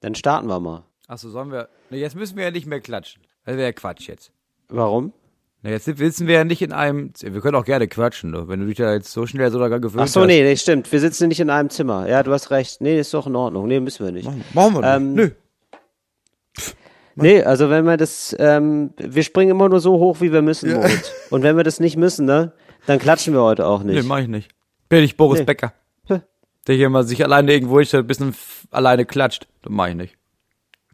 Dann starten wir mal. Achso, sollen wir. Ne, jetzt müssen wir ja nicht mehr klatschen. Das wäre ja Quatsch jetzt. Warum? Na, jetzt sitzen wir ja nicht in einem. Wir können auch gerne quatschen, ne? wenn du dich da jetzt so schnell so daran gewöhnt Ach so, hast. nee, nee, stimmt. Wir sitzen nicht in einem Zimmer. Ja, du hast recht. Nee, ist doch in Ordnung. Nee, müssen wir nicht. Machen, machen wir nicht. Ähm, Nö. Nee, also wenn wir das, ähm, wir springen immer nur so hoch, wie wir müssen, Moritz. Und wenn wir das nicht müssen, ne, dann klatschen wir heute auch Nee, nicht. mach ich nicht. Bin ich Boris Nee. Becker. Der hier mal sich alleine irgendwo hinstellt, ein bisschen alleine klatscht. Das mach ich nicht.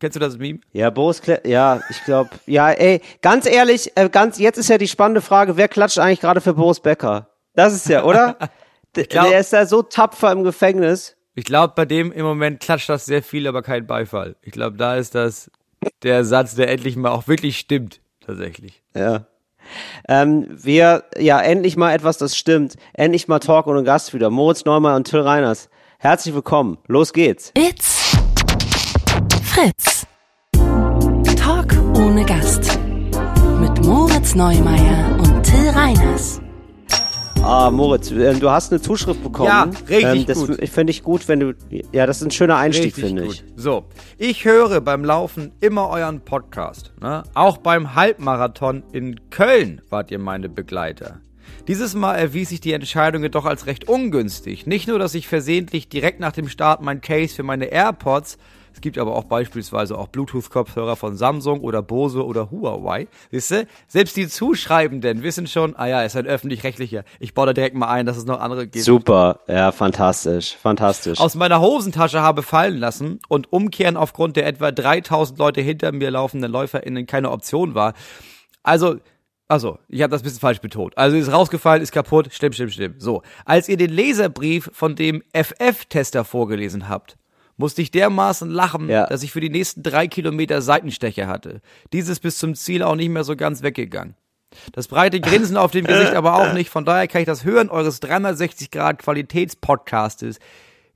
Kennst du das Meme? Ja, Boris, Kle ja, ich glaube, ja, ey, ganz ehrlich, äh, ganz, jetzt ist ja die spannende Frage, wer klatscht eigentlich gerade für Boris Becker? Das ist ja, oder? Glaub- der ist ja so tapfer im Gefängnis. Ich glaube, bei dem im Moment klatscht das sehr viel, aber kein Beifall. Ich glaube, da ist das der Satz, der endlich mal auch wirklich stimmt. Tatsächlich. Ja. Ähm, wir, ja, endlich mal etwas, das stimmt. Endlich mal Talk ohne Gast wieder. Moritz Neumann und Till Reiners. Herzlich willkommen. Los geht's. It's Fritz. Talk ohne Gast. Mit Moritz Neumeier und Till Reiners. Ah, Moritz, äh, du hast eine Zuschrift bekommen. Ja, richtig ähm, das gut. Finde ich gut, wenn du, ja, das ist ein schöner Einstieg, Richtig finde gut. ich. So, ich höre beim Laufen immer euren Podcast. Ne? Auch beim Halbmarathon in Köln wart ihr meine Begleiter. Dieses Mal erwies sich die Entscheidung jedoch als recht ungünstig. Nicht nur, dass ich versehentlich direkt nach dem Start mein Case für meine AirPods, es gibt aber auch beispielsweise auch Bluetooth-Kopfhörer von Samsung oder Bose oder Huawei, ihr? Selbst die Zuschreibenden wissen schon, ah ja, ist ein öffentlich-rechtlicher. Ich baue da direkt mal ein, dass es noch andere gibt Super, ja, fantastisch, fantastisch. aus meiner Hosentasche habe fallen lassen und umkehren aufgrund der etwa 3000 Leute hinter mir laufenden LäuferInnen keine Option war. Also, also, ich habe das ein bisschen falsch betont. Also ist rausgefallen, ist kaputt, stimmt, stimmt, stimmt. So, als ihr den Leserbrief von dem FF-Tester vorgelesen habt, musste ich dermaßen lachen, Ja. dass ich für die nächsten drei Kilometer Seitenstecher hatte. Dieses bis zum Ziel auch nicht mehr so ganz weggegangen. Das breite Grinsen auf dem Gesicht aber auch nicht. Von daher kann ich das Hören eures 360 Grad Qualitätspodcastes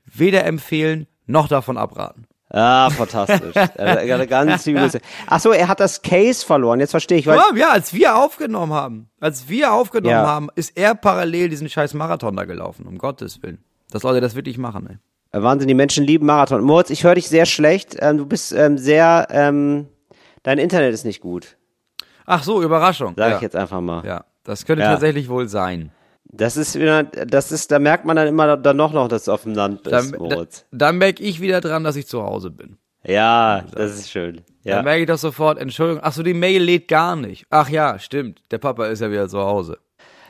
weder empfehlen noch davon abraten. Ah, fantastisch. Er hat ganz Grüße. Ach so, er hat das Case verloren. Jetzt verstehe ich, weil Ja, ja, als wir aufgenommen haben, als wir aufgenommen Ja. haben, ist er parallel diesen scheiß Marathon da gelaufen, um Gottes Willen. Dass Leute das wirklich machen, ey. Wahnsinn, die Menschen lieben Marathon. Moritz, ich höre dich sehr schlecht. Ähm, du bist ähm, sehr, ähm, dein Internet ist nicht gut. Ach so, Überraschung. Sag ja. ich jetzt einfach mal. Ja, das könnte Ja. tatsächlich wohl sein. Das ist wieder, das ist, da merkt man dann immer dann noch noch, dass du auf dem Land bist, Dann, da, Moritz. dann merke ich wieder dran, dass ich zu Hause bin. Ja, das ist schön. Dann Ja. merke ich doch sofort, Entschuldigung, ach so, die Mail lädt gar nicht. Ach ja, stimmt, der Papa ist ja wieder zu Hause.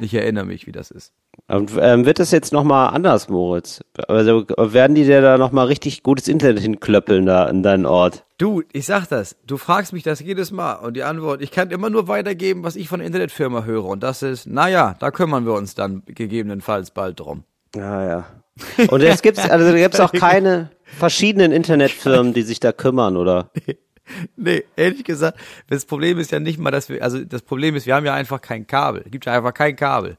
Ich erinnere mich, wie das ist. Und ähm, wird das jetzt nochmal anders, Moritz? Also werden die dir da nochmal richtig gutes Internet hinklöppeln da in deinen Ort? Du, ich sag das, du fragst mich das jedes Mal und die Antwort, ich kann immer nur weitergeben, was ich von der Internetfirma höre und das ist, naja, da kümmern wir uns dann gegebenenfalls bald drum. Ja, ja. Und es gibt also gibt's auch keine verschiedenen Internetfirmen, die sich da kümmern, oder? Nee, ehrlich gesagt, das Problem ist ja nicht mal, dass wir, also das Problem ist, wir haben ja einfach kein Kabel. Es gibt ja einfach kein Kabel.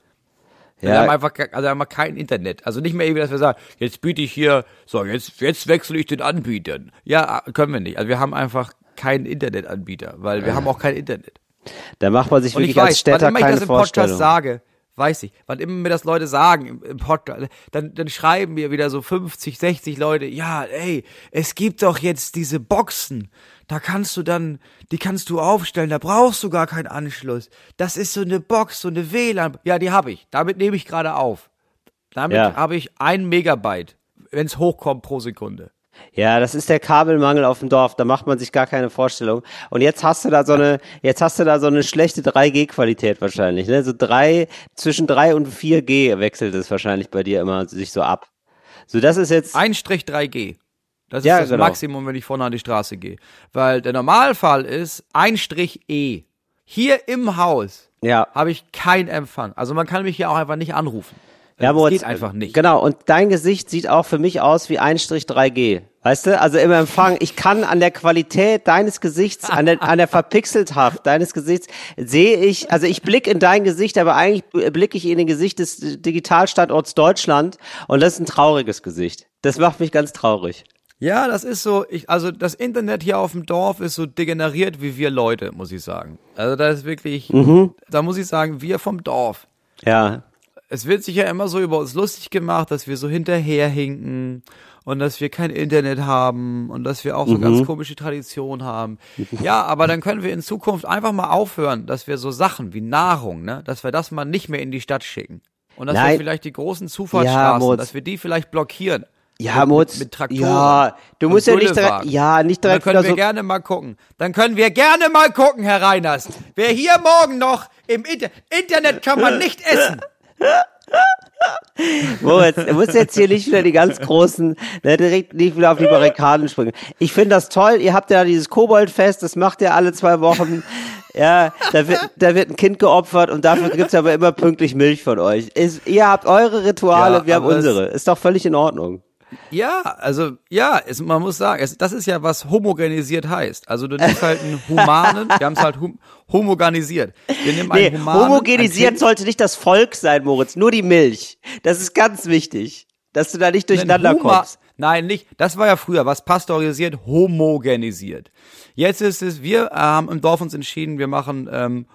Wir haben Ja, einfach, also haben wir kein Internet. Also nicht mehr irgendwie, dass wir sagen, jetzt biete ich hier, so, jetzt, jetzt wechsle ich den Anbietern. Ja, können wir nicht. Also wir haben einfach keinen Internetanbieter, weil wir haben auch kein Internet. da macht man sich wirklich als weiß, wann Städter immer ich keine das im Podcast sage, weiß ich, wann immer mir das Leute sagen im, im Podcast, dann, dann schreiben mir wieder so 50, 60 Leute, ja, ey, es gibt doch jetzt diese Boxen, da kannst du dann, die kannst du aufstellen, da brauchst du gar keinen Anschluss. Das ist so eine Box, so eine WLAN, ja, die habe ich, damit nehme ich gerade auf. Damit Ja. habe ich ein Megabyte, wenn es hochkommt pro Sekunde. Ja, das ist der Kabelmangel auf dem Dorf, da macht man sich gar keine Vorstellung. Und jetzt hast du da so eine, jetzt hast du da so eine schlechte 3G-Qualität wahrscheinlich, ne? So drei, zwischen 3 und 4G wechselt es wahrscheinlich bei dir immer sich so ab. So, das ist jetzt, Ein Strich 3G. Das ist Ja, das genau. Maximum, wenn ich vorne an die Straße gehe. Weil der Normalfall ist ein Strich E. Hier im Haus ja. habe ich keinen Empfang. Also man kann mich hier auch einfach nicht anrufen. Ja, das Moritz, geht einfach nicht. Genau, und dein Gesicht sieht auch für mich aus wie 1-3G. Weißt du? Also im Empfang, ich kann an der Qualität deines Gesichts, an der, an der Verpixelthaft deines Gesichts, sehe ich, also ich blicke in dein Gesicht, aber eigentlich blicke ich in den Gesicht des Digitalstandorts Deutschland und das ist ein trauriges Gesicht. Das macht mich ganz traurig. Ja, das ist so, ich, also das Internet hier auf dem Dorf ist so degeneriert wie wir Leute, muss ich sagen. Also da ist wirklich, Mhm. da muss ich sagen, wir vom Dorf. Ja. Es wird sich ja immer so über uns lustig gemacht, dass wir so hinterherhinken und dass wir kein Internet haben und dass wir auch so Mhm. ganz komische Traditionen haben. Ja, aber dann können wir in Zukunft einfach mal aufhören, dass wir so Sachen wie Nahrung, ne, dass wir das mal nicht mehr in die Stadt schicken. Und dass Nein. wir vielleicht die großen Zufahrtsstraßen, Moritz. dass wir die vielleicht blockieren. Ja, mit, Moritz. mit Traktoren. Ja, du musst ja nicht direkt, ja, nicht Und dann direkt können wir so, gerne mal gucken. Dann können wir gerne mal gucken, Herr Reiners. Wer hier morgen noch im Inter Internet kann man nicht essen. Moritz, du musst jetzt hier nicht wieder die ganz großen, ne, direkt nicht wieder auf die Barrikaden springen. Ich finde das toll, ihr habt ja dieses Koboldfest, das macht ihr alle zwei Wochen. Ja, da wird, da wird ein Kind geopfert und dafür gibt's aber immer pünktlich Milch von euch. Ist, ihr habt eure Rituale, Ja, wir haben unsere. Ist doch völlig in Ordnung. Ja, also ja, es, man muss sagen, es, das ist ja was homogenisiert heißt. Also du nimmst halt einen humanen, wir haben es halt hum, homogenisiert. Wir nehmen Nee, einen humanen, ein homogenisiert Kind, sollte nicht das Volk sein, Moritz, nur die Milch. Das ist ganz wichtig, dass du da nicht durcheinander kommst. Nein, nicht. Das war ja früher, was pasteurisiert, homogenisiert. Jetzt ist es, wir äh, haben im Dorf uns entschieden, wir machen ähm,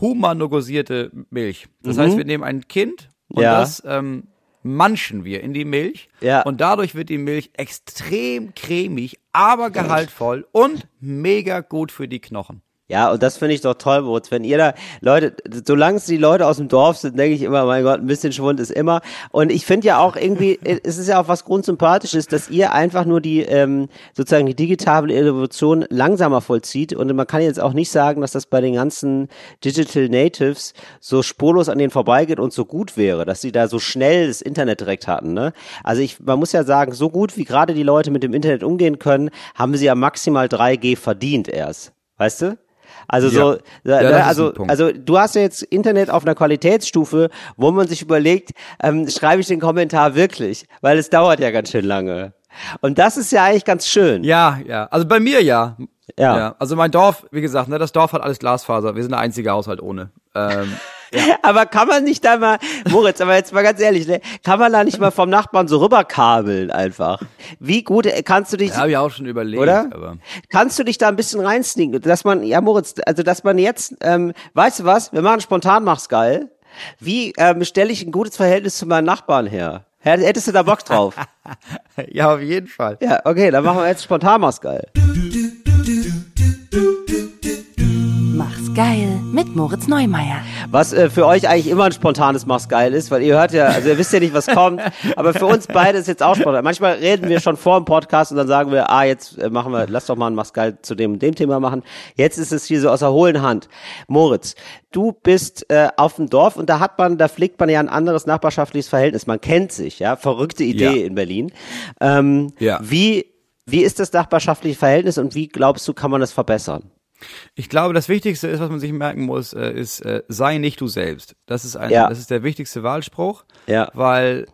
humanogosierte Milch. Das heißt, wir nehmen ein Kind und Mhm. Ja. das ähm, manchen wir in die Milch. Ja. Und dadurch wird die Milch extrem cremig, aber gehaltvoll und mega gut für die Knochen. Ja, und das finde ich doch toll, Moritz. Wenn ihr da, Leute, solange es die Leute aus dem Dorf sind, denke ich immer, mein Gott, ein bisschen Schwund ist immer. Und ich finde ja auch irgendwie, es ist ja auch was Grundsympathisches, dass ihr einfach nur die, ähm, sozusagen die digitale Evolution langsamer vollzieht. Und man kann jetzt auch nicht sagen, dass das bei den ganzen Digital Natives so spurlos an denen vorbeigeht und so gut wäre, dass sie da so schnell das Internet direkt hatten, ne? Also ich, man muss ja sagen, so gut wie gerade die Leute mit dem Internet umgehen können, haben sie ja maximal 3G verdient erst. Weißt du? Also so, Ja. Ja, das ist ein also, also du hast ja jetzt Internet auf einer Qualitätsstufe, wo man sich überlegt, ähm, schreibe ich den Kommentar wirklich, weil es dauert ja ganz schön lange. Und das ist ja eigentlich ganz schön. Ja, ja. Also bei mir ja. Ja. Also mein Dorf, wie gesagt, ne, das Dorf hat alles Glasfaser. Wir sind der einzige Haushalt ohne. Ähm, Aber kann man nicht da mal, Moritz, aber jetzt mal ganz ehrlich, ne, kann man da nicht mal vom Nachbarn so rüberkabeln einfach? Wie gut äh, kannst du dich, habe ich auch schon überlegt. oder? Aber Kannst du dich da ein bisschen reinsneaken, dass man, ja Moritz, also dass man jetzt, ähm, weißt du was, wir machen spontan, mach's geil. Wie ähm, stelle ich ein gutes Verhältnis zu meinen Nachbarn her? Hätt- Hättest du da Bock drauf? ja, auf jeden Fall. Ja, okay, dann machen wir jetzt spontan mach's geil. Mach's geil mit Moritz Neumeier. Was äh, für euch eigentlich immer ein spontanes Mach's geil ist, weil ihr hört ja, also ihr wisst ja nicht, was kommt, aber für uns beide ist jetzt auch spontan. Manchmal reden wir schon vor dem Podcast und dann sagen wir, ah, jetzt äh, machen wir, lass doch mal ein Mach's geil zu dem und dem Thema machen. Jetzt ist es hier so aus der hohlen Hand. Moritz, du bist äh, auf dem Dorf und da hat man, da pflegt man ja ein anderes nachbarschaftliches Verhältnis. Man kennt sich, ja, verrückte Idee Ja. in Berlin. Ähm, Ja. Wie wie ist das nachbarschaftliche Verhältnis und wie glaubst du, kann man das verbessern? Ich glaube, das Wichtigste ist, was man sich merken muss, äh, ist, äh, sei nicht du selbst. Das ist ein, Ja. das ist der wichtigste Wahlspruch. Ja. Weil,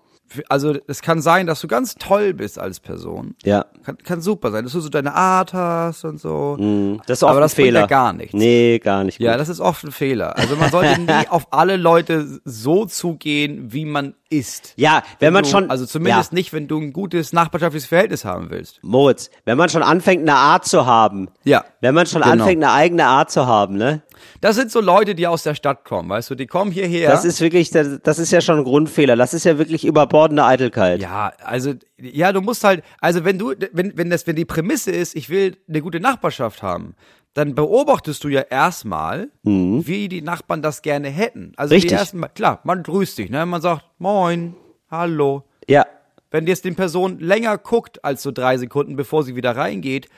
also, es kann sein, dass du ganz toll bist als Person. Ja. Kann, kann super sein, dass du so deine Art hast und so. Das ist oft Aber ein das bringt Fehler. ja gar nichts. Nee, gar nicht. Ja, gut. das ist oft ein Fehler. Also man sollte nie auf alle Leute so zugehen, wie man ist. Ja, wenn man du, schon- Also zumindest ja. nicht, wenn du ein gutes nachbarschaftliches Verhältnis haben willst. Moritz, wenn man schon anfängt, eine Art zu haben. Ja, Wenn man schon genau. anfängt, eine eigene Art zu haben, ne? Das sind so Leute, die aus der Stadt kommen, weißt du, die kommen hierher. Das ist wirklich, das, das ist ja schon ein Grundfehler. Das ist ja wirklich überbordene Eitelkeit. ja, also ja, du musst halt, also wenn du, wenn wenn das, wenn die Prämisse ist, ich will eine gute Nachbarschaft haben, dann beobachtest du ja erstmal, wie die Nachbarn das gerne hätten. Also Mhm. Richtig. die ersten, Mal- klar, man grüßt dich, ne, man sagt Moin, Hallo. Ja. Wenn jetzt die Person länger guckt als so drei Sekunden, bevor sie wieder reingeht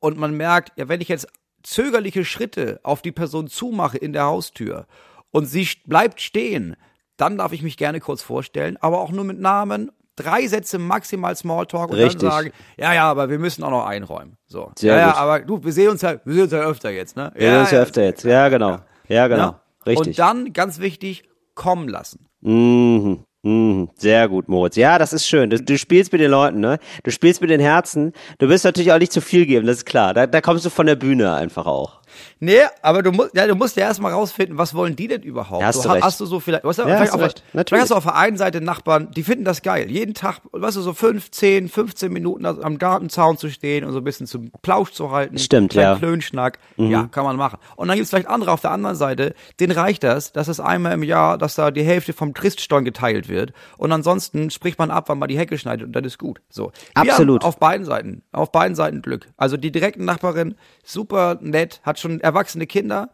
und man merkt, ja, wenn ich jetzt zögerliche Schritte auf die Person zumache in der Haustür und sie bleibt stehen, dann darf ich mich gerne kurz vorstellen, aber auch nur mit Namen, drei Sätze maximal Smalltalk und Richtig. dann sagen, ja, ja, aber wir müssen auch noch einräumen. So. Sehr ja, ja, aber du, wir sehen uns ja, wir sehen uns ja öfter jetzt, ne? Wir sehen uns ja öfter jetzt. Ja, genau. Ja, genau. Ja. Richtig. Und dann, ganz wichtig, kommen lassen. Mhm. Mhm. Sehr gut, Moritz. Ja, das ist schön. Du, du spielst mit den Leuten, ne? Du spielst mit den Herzen. Du willst natürlich auch nicht zu viel geben, das ist klar. Da, da kommst du von der Bühne einfach auch. Nee, aber du musst, ja, du musst ja erstmal rausfinden, was wollen die denn überhaupt? Ja, hast du, du ha- recht. hast du so vielleicht, weißt du, Ja, vielleicht, hast du auf, recht. vielleicht Natürlich. hast du auf der einen Seite Nachbarn, die finden das geil. Jeden Tag, weißt du, so fünf, zehn, 15 Minuten am Gartenzaun zu stehen und so ein bisschen zum Plausch zu halten. Stimmt, ja. Mhm. Klönschnack. Ja, kann man machen. Und dann gibt's vielleicht andere auf der anderen Seite, denen reicht das, dass es einmal im Jahr, dass da die Hälfte vom Christstollen geteilt wird. Und ansonsten spricht man ab, wann man die Hecke schneidet und dann ist gut. So. Wir Absolut. Haben auf beiden Seiten, auf beiden Seiten Glück. Also die direkten Nachbarin, super nett, hat schon erwachsene Kinder,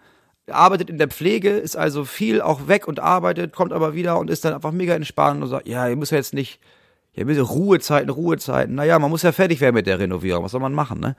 arbeitet in der Pflege, ist also viel auch weg und arbeitet, kommt aber wieder und ist dann einfach mega entspannt und sagt, ja, ihr müsst ja jetzt nicht, ein bisschen Ruhezeiten, Ruhezeiten. Naja, man muss ja fertig werden mit der Renovierung. Was soll man machen, ne?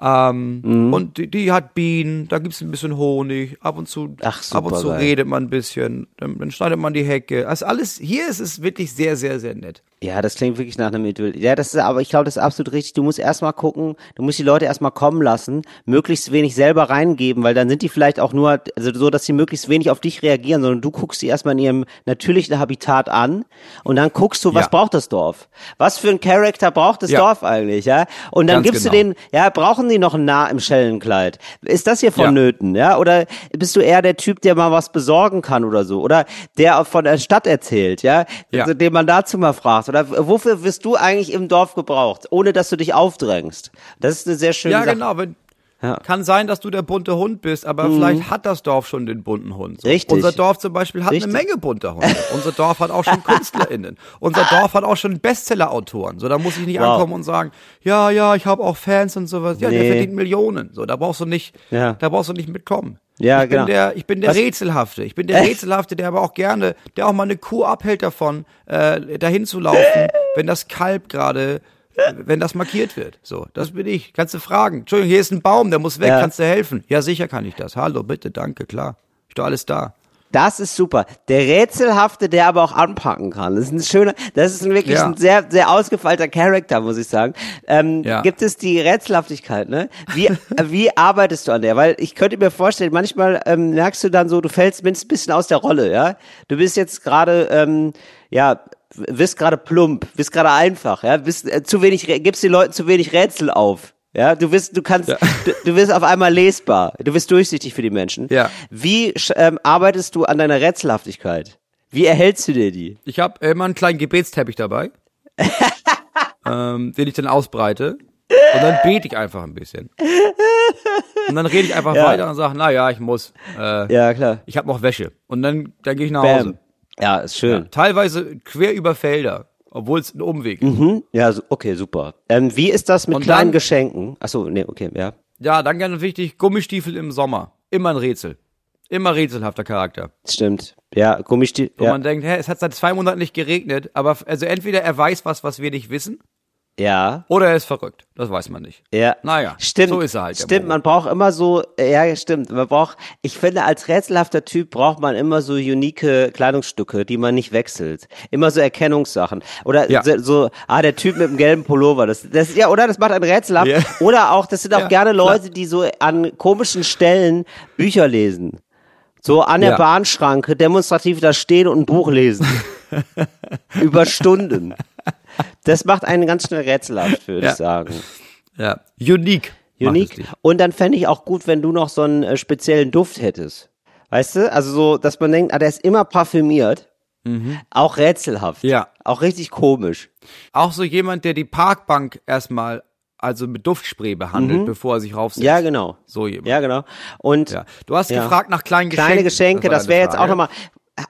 Ähm, Mhm. Und die, die hat Bienen, da gibt's ein bisschen Honig, ab und zu, Ach, ab und zu redet man ein bisschen, dann, dann schneidet man die Hecke. Also alles, hier ist es wirklich sehr, sehr, sehr nett. Ja, das klingt wirklich nach einem Idyll. Ja, das ist, aber ich glaube, das ist absolut richtig. Du musst erstmal gucken, du musst die Leute erstmal kommen lassen, möglichst wenig selber reingeben, weil dann sind die vielleicht auch nur, also so, dass sie möglichst wenig auf dich reagieren, sondern du guckst sie erstmal in ihrem natürlichen Habitat an und dann guckst du, was Ja. braucht das Dorf? Was für ein Charakter braucht das Ja. Dorf eigentlich, ja? Und dann Ganz gibst du genau. denen, ja, brauchen die noch ein Nah im Schellenkleid? Ist das hier vonnöten, ja? Oder bist du eher der Typ, der mal was besorgen kann oder so? Oder der von der Stadt erzählt, ja? Ja. Also, den man dazu mal fragt. Oder wofür wirst du eigentlich im Dorf gebraucht, ohne dass du dich aufdrängst? Das ist eine sehr schöne Ja, Sache. genau. Wenn, Ja. Mhm. Kann sein, dass du der bunte Hund bist, aber vielleicht hat das Dorf schon den bunten Hund. So. Richtig. Unser Dorf zum Beispiel hat Richtig. eine Menge bunter Hunde. Unser Dorf hat auch schon KünstlerInnen. Unser Dorf hat auch schon Bestseller-Autoren. So, da muss ich nicht Wow. ankommen und sagen, ja, ja, ich habe auch Fans und sowas. Ja, der Nee. verdient Millionen. So, da brauchst du nicht, Ja. da brauchst du nicht mitkommen. Ja, ich bin genau. der, ich bin der Was- Rätselhafte. Ich bin der Rätselhafte, der aber auch gerne, der auch mal eine Kuh abhält davon, äh, dahin zu laufen, wenn das Kalb gerade, äh, wenn das markiert wird. So, das bin ich. Kannst du fragen. Entschuldigung, hier ist ein Baum, der muss weg. Ja. Kannst du helfen? Ja, sicher kann ich das. Hallo, bitte, danke, klar. Ist doch alles da. Das ist super. Der Rätselhafte, der aber auch anpacken kann. Das ist ein schöner, das ist ein wirklich Ja. ein sehr, sehr ausgefeilter Charakter, muss ich sagen. Ähm, Ja. Gibt es die Rätselhaftigkeit, ne? Wie, äh, wie arbeitest du an der? Weil ich könnte mir vorstellen, manchmal ähm, merkst du dann so, du fällst mindestens ein bisschen aus der Rolle, ja? Du bist jetzt gerade, ähm, ja, wirst gerade plump, wirst gerade einfach, ja? Bist äh, zu wenig, gibst den Leuten zu wenig Rätsel auf. Ja, du wirst, du kannst, du, du wirst auf einmal lesbar. Du wirst durchsichtig für die Menschen. Ja. Wie ähm, arbeitest du an deiner Rätselhaftigkeit? Wie erhältst du dir die? Ich habe immer einen kleinen Gebetsteppich dabei, ähm, den ich dann ausbreite. Und dann bete ich einfach ein bisschen. Und dann rede ich einfach Ja. weiter und sage, na ja, ich muss. Äh, Ja, klar. Ich habe noch Wäsche. Und dann, dann gehe ich nach Hause. Ja, ist schön. Teilweise quer über Felder, obwohl es ein Umweg ist. Hm? Ja, okay, super. Ähm, wie ist das mit Und kleinen dann- Geschenken? Achso, nee, okay, ja. Ja, dann ganz wichtig, Gummistiefel im Sommer. Immer ein Rätsel. Immer rätselhafter Charakter. Stimmt. Ja, Gummistiefel. Wo Ja. man denkt, hä, es hat seit zwei Monaten nicht geregnet, aber also entweder er weiß was, was wir nicht wissen, ja. oder er ist verrückt. Das weiß man nicht. Ja. Naja, stimmt. so ist er halt, Stimmt, man braucht immer so, ja, stimmt. Man braucht, ich finde, als rätselhafter Typ braucht man immer so unique Kleidungsstücke, die man nicht wechselt. Immer so Erkennungssachen. Oder Ja. so, so, ah, der Typ mit dem gelben Pullover. Das, das, ja, oder? Das macht ein rätselhaft. Ja. Oder auch, das sind auch Ja, gerne klar. Leute, die so an komischen Stellen Bücher lesen. So an der Ja. Bahnschranke demonstrativ da stehen und ein Buch lesen. Über Stunden. Das macht einen ganz schnell rätselhaft, würde Ja. ich sagen. Ja, unique. Unique. Und dann fände ich auch gut, wenn du noch so einen äh, speziellen Duft hättest. Weißt du? Also so, dass man denkt, ah, der ist immer parfümiert. Auch rätselhaft. Mhm. Ja. Auch richtig komisch. Auch so jemand, der die Parkbank erstmal also mit Duftspray behandelt, bevor er sich raufsetzt. Mhm. Ja, genau. So jemand. Ja, genau. Und Ja. Du hast Ja. gefragt nach kleinen Geschenken. kleine Geschenke, das deine wäre jetzt auch nochmal,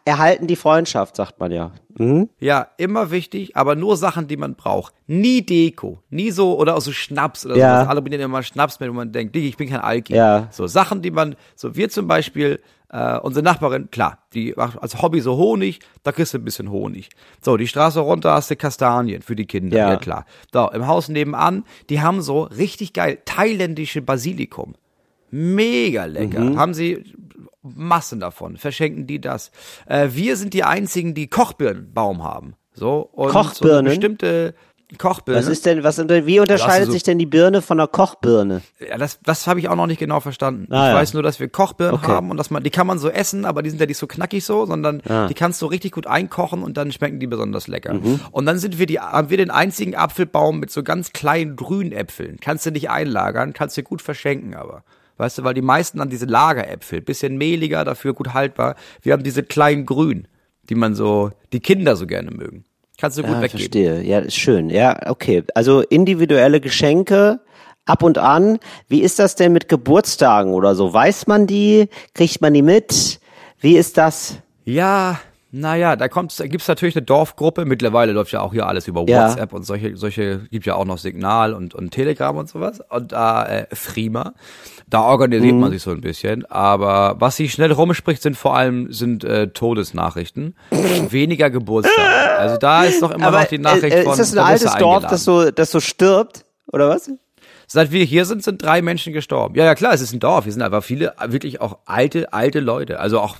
erhalten die Freundschaft, sagt man ja. Mhm. Ja, immer wichtig, aber nur Sachen, die man braucht. Nie Deko, nie so oder auch so Schnaps oder Ja. sowas. Alle bringen immer Schnaps mit, wo man denkt, ich bin kein Alki. Ja. So Sachen, die man, so wir zum Beispiel, äh, unsere Nachbarin, klar, die macht als Hobby so Honig, da kriegst du ein bisschen Honig. So, die Straße runter hast du Kastanien für die Kinder, Ja. ja, klar. So, im Haus nebenan, die haben so richtig geil thailändische Basilikum. Mega lecker. Mhm. Haben sie Massen davon, verschenken die das. Äh, wir sind die einzigen, die Kochbirnenbaum haben. So, und So Kochbirnen? eine bestimmte Kochbirne. Was ist denn, was, wie unterscheidet so- sich denn die Birne von der Kochbirne? Ja, das, das habe ich auch noch nicht genau verstanden. Ah, ich ja. weiß nur, dass wir Kochbirnen Okay. haben und dass man, die kann man so essen, aber die sind ja nicht so knackig so, sondern Ah. die kannst du richtig gut einkochen und dann schmecken die besonders lecker. Mhm. Und dann sind wir die, haben wir den einzigen Apfelbaum mit so ganz kleinen grünen Äpfeln. Kannst du nicht einlagern, kannst du gut verschenken, aber. Weißt du, weil die meisten dann diese Lageräpfel, bisschen mehliger, dafür gut haltbar. Wir haben diese kleinen Grün, die man so, die Kinder so gerne mögen. Kannst du gut Ja, weggeben. verstehe. Ja, ist schön. Ja, okay. Also individuelle Geschenke ab und an. Wie ist das denn mit Geburtstagen oder so? Weiß man die? Kriegt man die mit? Wie ist das? Ja, naja, da kommt, da gibt's natürlich eine Dorfgruppe. Mittlerweile läuft ja auch hier alles über Ja. WhatsApp und solche, solche gibt ja auch noch Signal und, und Telegram und sowas. Und da äh, Frima, da organisiert Mhm. man sich so ein bisschen. Aber was sich schnell rumspricht, sind vor allem sind äh, Todesnachrichten, weniger Geburtstage. Also da ist doch immer noch die Nachricht äh, von. ist das ein du altes Dorf, eingeladen. das so, das so stirbt? Oder was? Seit wir hier sind, sind drei Menschen gestorben. Ja, ja, klar, es ist ein Dorf. Hier sind aber viele wirklich auch alte, alte Leute. Also auch,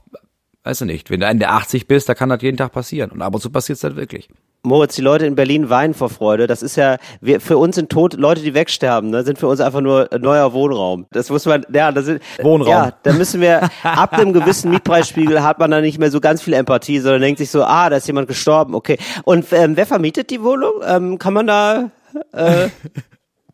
weißt du nicht, wenn du Ende 80 bist, da kann das jeden Tag passieren. Und ab und zu passiert's dann wirklich. Moritz, die Leute in Berlin weinen vor Freude. Das ist ja, wir, für uns sind tot, Leute, die wegsterben, ne, sind für uns einfach nur neuer Wohnraum. Das muss man, ja, das sind, Wohnraum. Ja, da müssen wir, ab einem gewissen Mietpreisspiegel hat man dann nicht mehr so ganz viel Empathie, sondern denkt sich so, ah, da ist jemand gestorben, okay. Und ähm, wer vermietet die Wohnung? Ähm, kann man da, äh,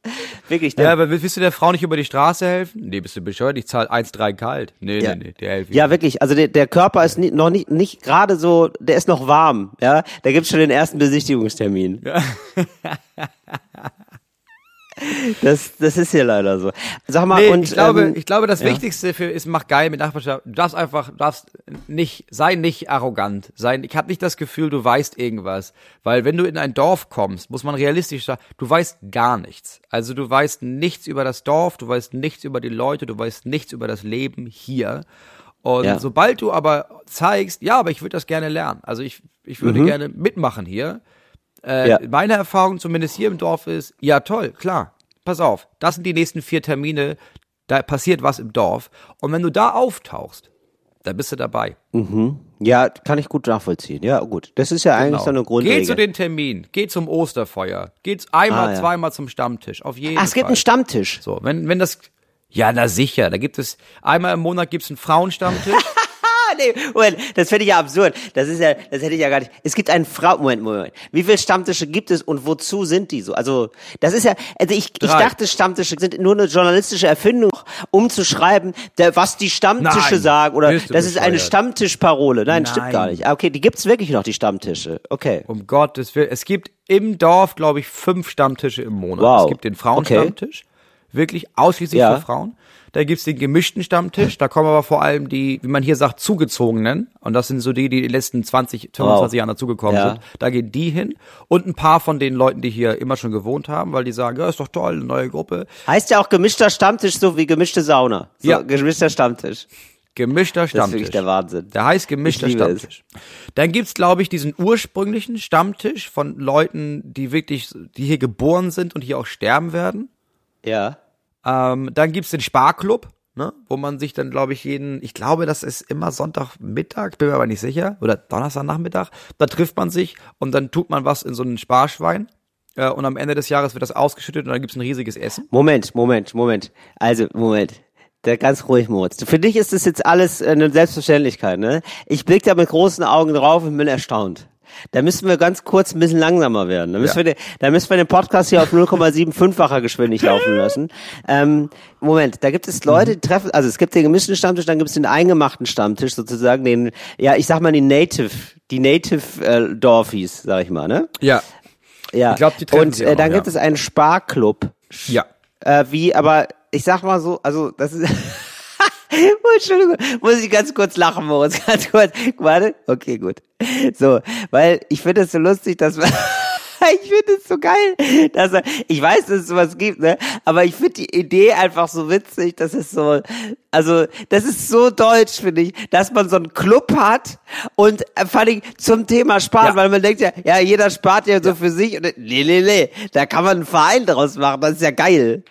wirklich, Ja, aber willst du der Frau nicht über die Straße helfen? Nee, bist du bescheuert? Ich zahle 1,3 kalt. Nee, Ja. nee, nee, der helfe ich Ja, wirklich. Also der, der Körper ist nie, noch nicht, nicht gerade so, der ist noch warm. Ja, da gibt's schon den ersten Besichtigungstermin. Das, das ist hier leider so. Sag mal, Nee, und ich glaube, ähm, ich glaube, das ja. Wichtigste für ist, mach geil mit Nachbarschaft. Du darfst einfach, du darfst nicht, sei nicht arrogant. Sei, ich habe nicht das Gefühl, du weißt irgendwas. Weil wenn du in ein Dorf kommst, muss man realistisch sagen, du weißt gar nichts. Also du weißt nichts über das Dorf, du weißt nichts über die Leute, du weißt nichts über das Leben hier. Und Ja. sobald du aber zeigst, ja, aber ich würde das gerne lernen. Also ich, ich würde gerne mitmachen hier. Äh, Mhm. Ja. Meine Erfahrung zumindest hier im Dorf ist, ja toll, klar, pass auf, das sind die nächsten vier Termine, da passiert was im Dorf. Und wenn du da auftauchst, da bist du dabei. ja, kann ich gut nachvollziehen. Ja, gut. Das ist ja eigentlich so eine Grundregel. Geh zu den Termin, geh zum Osterfeuer, geh einmal, Ah, ja. zweimal zum Stammtisch, auf jeden Ach, es gibt einen Stammtisch. so, wenn, wenn das, ja, na sicher, da gibt es, einmal im Monat gibt's einen Frauenstammtisch. Nee, Moment, das finde ich ja absurd. Das ist ja, das hätte ich ja gar nicht. Es gibt einen Frau, Moment, Moment. Wie viele Stammtische gibt es und wozu sind die so? Also, das ist ja, also ich, ich dachte, Stammtische sind nur eine journalistische Erfindung, um zu schreiben, der, was die Stammtische Nein, sagen oder bist du das ist eine bescheuert. Stammtischparole. Nein, stimmt Nein. gar nicht. Ah, Okay, die gibt's wirklich noch, die Stammtische. Okay. Um Gottes Willen. Es gibt im Dorf, glaube ich, fünf Stammtische im Monat. Wow. Es gibt den Frauenstammtisch, wirklich ausschließlich Ja. für Frauen. Da gibt's den gemischten Stammtisch, da kommen aber vor allem die, wie man hier sagt, zugezogenen. Und das sind so die, die die letzten 20, 25 Wow. Jahren dazugekommen Ja. sind. Da gehen die hin. Und ein paar von den Leuten, die hier immer schon gewohnt haben, weil die sagen, ja, ist doch toll, eine neue Gruppe. Heißt ja auch gemischter Stammtisch, so wie gemischte Sauna. So, Ja. Gemischter Stammtisch. Gemischter Das ist Stammtisch. wirklich der Wahnsinn. Der heißt gemischter liebe es. Stammtisch. Dann gibt's, glaube ich, diesen ursprünglichen Stammtisch von Leuten, die wirklich, die hier geboren sind und hier auch sterben werden. Ja. Ähm, dann gibt's den Sparklub, ne, wo man sich dann, glaube ich, jeden, ich glaube, das ist immer Sonntagmittag, bin mir aber nicht sicher, oder Donnerstagnachmittag, da trifft man sich und dann tut man was in so einen Sparschwein. Äh, und am Ende des Jahres wird das ausgeschüttet und dann gibt's ein riesiges Essen. Moment, Moment, Moment. Also, Moment. Der ganz ruhig, Moritz. Für dich ist das jetzt alles äh, eine Selbstverständlichkeit, ne? Ich blicke da mit großen Augen drauf und bin erstaunt. Da müssen wir ganz kurz ein bisschen langsamer werden. Da müssen, Ja. wir, den, da müssen wir den Podcast hier auf 0,75-facher Geschwindigkeit laufen lassen. Ähm, Moment, da gibt es Leute, die treffen, also es gibt den gemischten Stammtisch, dann gibt es den eingemachten Stammtisch sozusagen, den, ja, ich sag mal die Native, die Native äh, Dorfies, sag ich mal, ne? Ja. Ja. Ich glaub, die treffen Und äh, dann noch, gibt ja. es einen Sparklub. Ja. Äh, wie, aber ich sag mal so, also das ist. Oh, Entschuldigung, muss ich ganz kurz lachen, Moritz, ganz kurz. Warte, okay, gut. So, weil ich finde es so lustig, dass man. Ich finde es so geil, dass er, ich weiß, dass es sowas gibt, ne, aber ich finde die Idee einfach so witzig, dass es so, also, das ist so deutsch, finde ich, dass man so einen Club hat und äh, vor allem zum Thema Sparen, Ja. weil man denkt ja, ja, jeder spart ja so für sich und nee, nee, nee, da kann man einen Verein draus machen, das ist ja geil.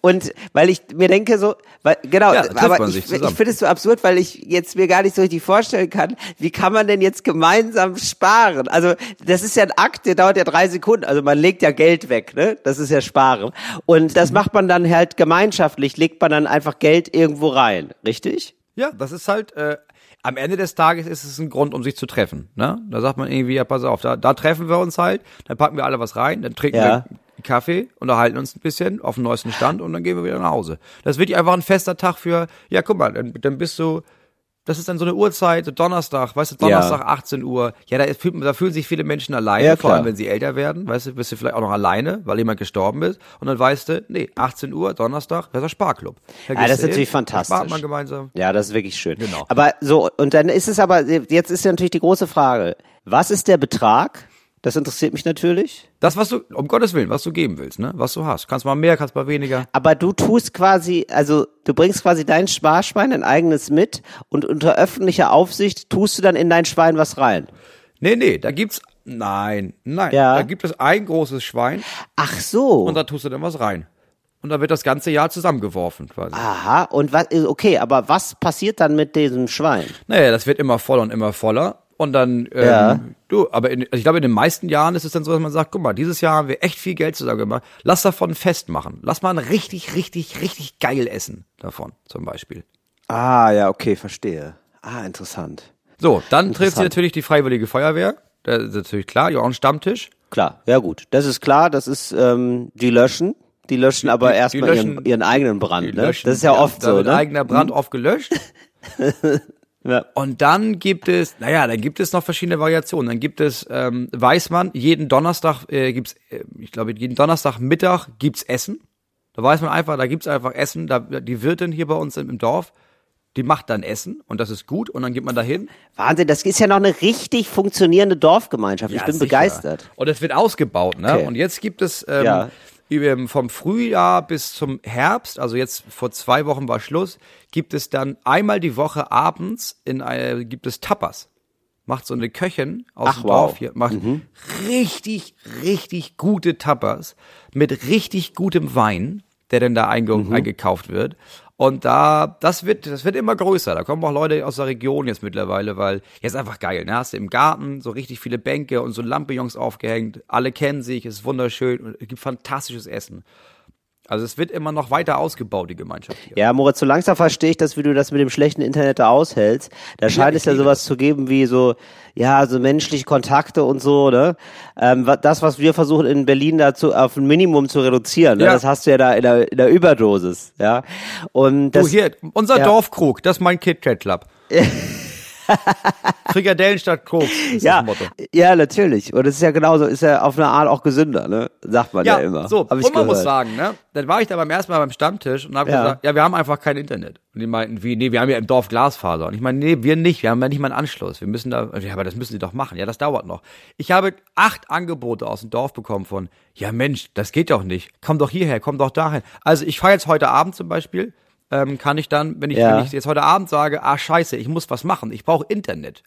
Und weil ich mir denke so, weil, genau, Ja, aber ich, ich finde es so absurd, weil ich jetzt mir gar nicht so richtig vorstellen kann, wie kann man denn jetzt gemeinsam sparen? Also, das ist ja ein Akt, der dauert ja drei Sekunden, also man legt ja Geld weg, ne? Das ist ja Sparen. Und das macht man dann halt gemeinschaftlich, legt man dann einfach Geld irgendwo rein, richtig? Ja, das ist halt, äh, am Ende des Tages ist es ein Grund, um sich zu treffen. Ne? Da sagt man irgendwie, ja, pass auf, da, da treffen wir uns halt, dann packen wir alle was rein, dann trinken Ja. wir Kaffee, unterhalten uns ein bisschen auf dem neuesten Stand und dann gehen wir wieder nach Hause. Das wird einfach ein fester Tag für, ja, guck mal, dann, dann bist du, das ist dann so eine Uhrzeit, so Donnerstag, weißt du, Donnerstag 18 Uhr. Ja, da, fühlt, da fühlen sich viele Menschen alleine, Ja, vor allem wenn sie älter werden, weißt du, bist du vielleicht auch noch alleine, weil jemand gestorben ist. Und dann weißt du, nee, 18 Uhr, Donnerstag, das ist der Sparclub. Da Ja, das ist natürlich hin, fantastisch. Spart man gemeinsam. Ja, das ist wirklich schön. Genau. Aber so, und dann ist es aber, jetzt ist ja natürlich die große Frage, was ist der Betrag? Das interessiert mich natürlich. Das, was du, um Gottes Willen, was du geben willst, ne? Was du hast. Kannst mal mehr, kannst mal weniger. Aber du tust quasi, also du bringst quasi dein Sparschwein, dein eigenes mit und unter öffentlicher Aufsicht tust du dann in dein Schwein was rein. Nee, nee, da gibt's, nein, nein. Ja. Da gibt es ein großes Schwein Ach so. und da tust du dann was rein. Und da wird das ganze Jahr zusammengeworfen quasi. Aha, und was, okay, aber was passiert dann mit diesem Schwein? Naja, das wird immer voller und immer voller. Und dann, ähm, Ja. du, aber in, also ich glaube, in den meisten Jahren ist es dann so, dass man sagt, guck mal, dieses Jahr haben wir echt viel Geld zusammen gemacht. Lass davon ein Fest machen. Lass mal ein richtig, richtig, richtig geil essen davon, zum Beispiel. Ah, ja, okay, verstehe. Ah, interessant. So, dann trifft sie natürlich die Freiwillige Feuerwehr. Das ist natürlich klar, ja auch ein Stammtisch. Klar, ja gut. Das ist klar, das ist, ähm, die löschen. Die löschen aber die erstmal löschen- ihren, ihren eigenen Brand, ne? löschen- Das ist ja, oft da so, ne? eigener Brand oft gelöscht. Ja. Und dann gibt es, naja, dann gibt es noch verschiedene Variationen. Dann gibt es, ähm, weiß man, jeden Donnerstag äh, gibt's, äh, ich glaube, jeden Donnerstagmittag gibt's Essen. Da weiß man einfach, da gibt's einfach Essen. Da, die Wirtin hier bei uns im, im Dorf, die macht dann Essen und das ist gut und dann geht man dahin. Wahnsinn, das ist ja noch eine richtig funktionierende Dorfgemeinschaft. ich Ja, bin sicher. begeistert. Und es wird ausgebaut, ne? Okay. Und jetzt gibt es ähm, Ja. Über- vom Frühjahr bis zum Herbst, also jetzt vor zwei Wochen war Schluss, gibt es dann einmal die Woche abends in eine, gibt es Tapas. Macht so eine Köchin aus Ach, dem wow. Dorf hier, macht richtig, richtig gute Tapas mit richtig gutem Wein, der dann da einge Mhm. eingekauft wird. Und da, das wird, das wird immer größer. Da kommen auch Leute aus der Region jetzt mittlerweile, weil jetzt einfach geil. Ne? Hast du im Garten so richtig viele Bänke und so Lampions aufgehängt. Alle kennen sich, es ist wunderschön und es gibt fantastisches Essen. Also es wird immer noch weiter ausgebaut, die Gemeinschaft hier. Ja, Moritz, so langsam verstehe ich das, wie du das mit dem schlechten Internet da aushältst. Da scheint ich es ja sowas zu geben wie so, ja, so menschliche Kontakte und so, ne? Ähm, das, was wir versuchen in Berlin dazu auf ein Minimum zu reduzieren, ne? Ja. das hast du ja da in der, in der Überdosis, ja? Und das, Du, hier, unser Ja. Dorfkrug, das ist mein KitKat Club. Frikadellen statt Koks, ist ja, das Motto. ja, natürlich. Und es ist ja genauso, ist ja auf eine Art auch gesünder, ne? Sagt man ja, Ja, immer. so, und man muss sagen, ne, dann war ich da beim ersten Mal beim Stammtisch und habe Ja. gesagt, ja, wir haben einfach kein Internet. Und die meinten, wie, nee, wir haben ja im Dorf Glasfaser. Und ich meine, nee, wir nicht, wir haben ja nicht mal einen Anschluss. Wir müssen da, ja, aber das müssen sie doch machen. Ja, das dauert noch. Ich habe acht Angebote aus dem Dorf bekommen von, ja Mensch, das geht doch nicht. Komm doch hierher, komm doch dahin. Also ich fahre jetzt heute Abend zum Beispiel, ähm, kann ich dann, wenn ich, Ja. wenn ich jetzt heute Abend sage, ah scheiße, ich muss was machen, ich brauche Internet.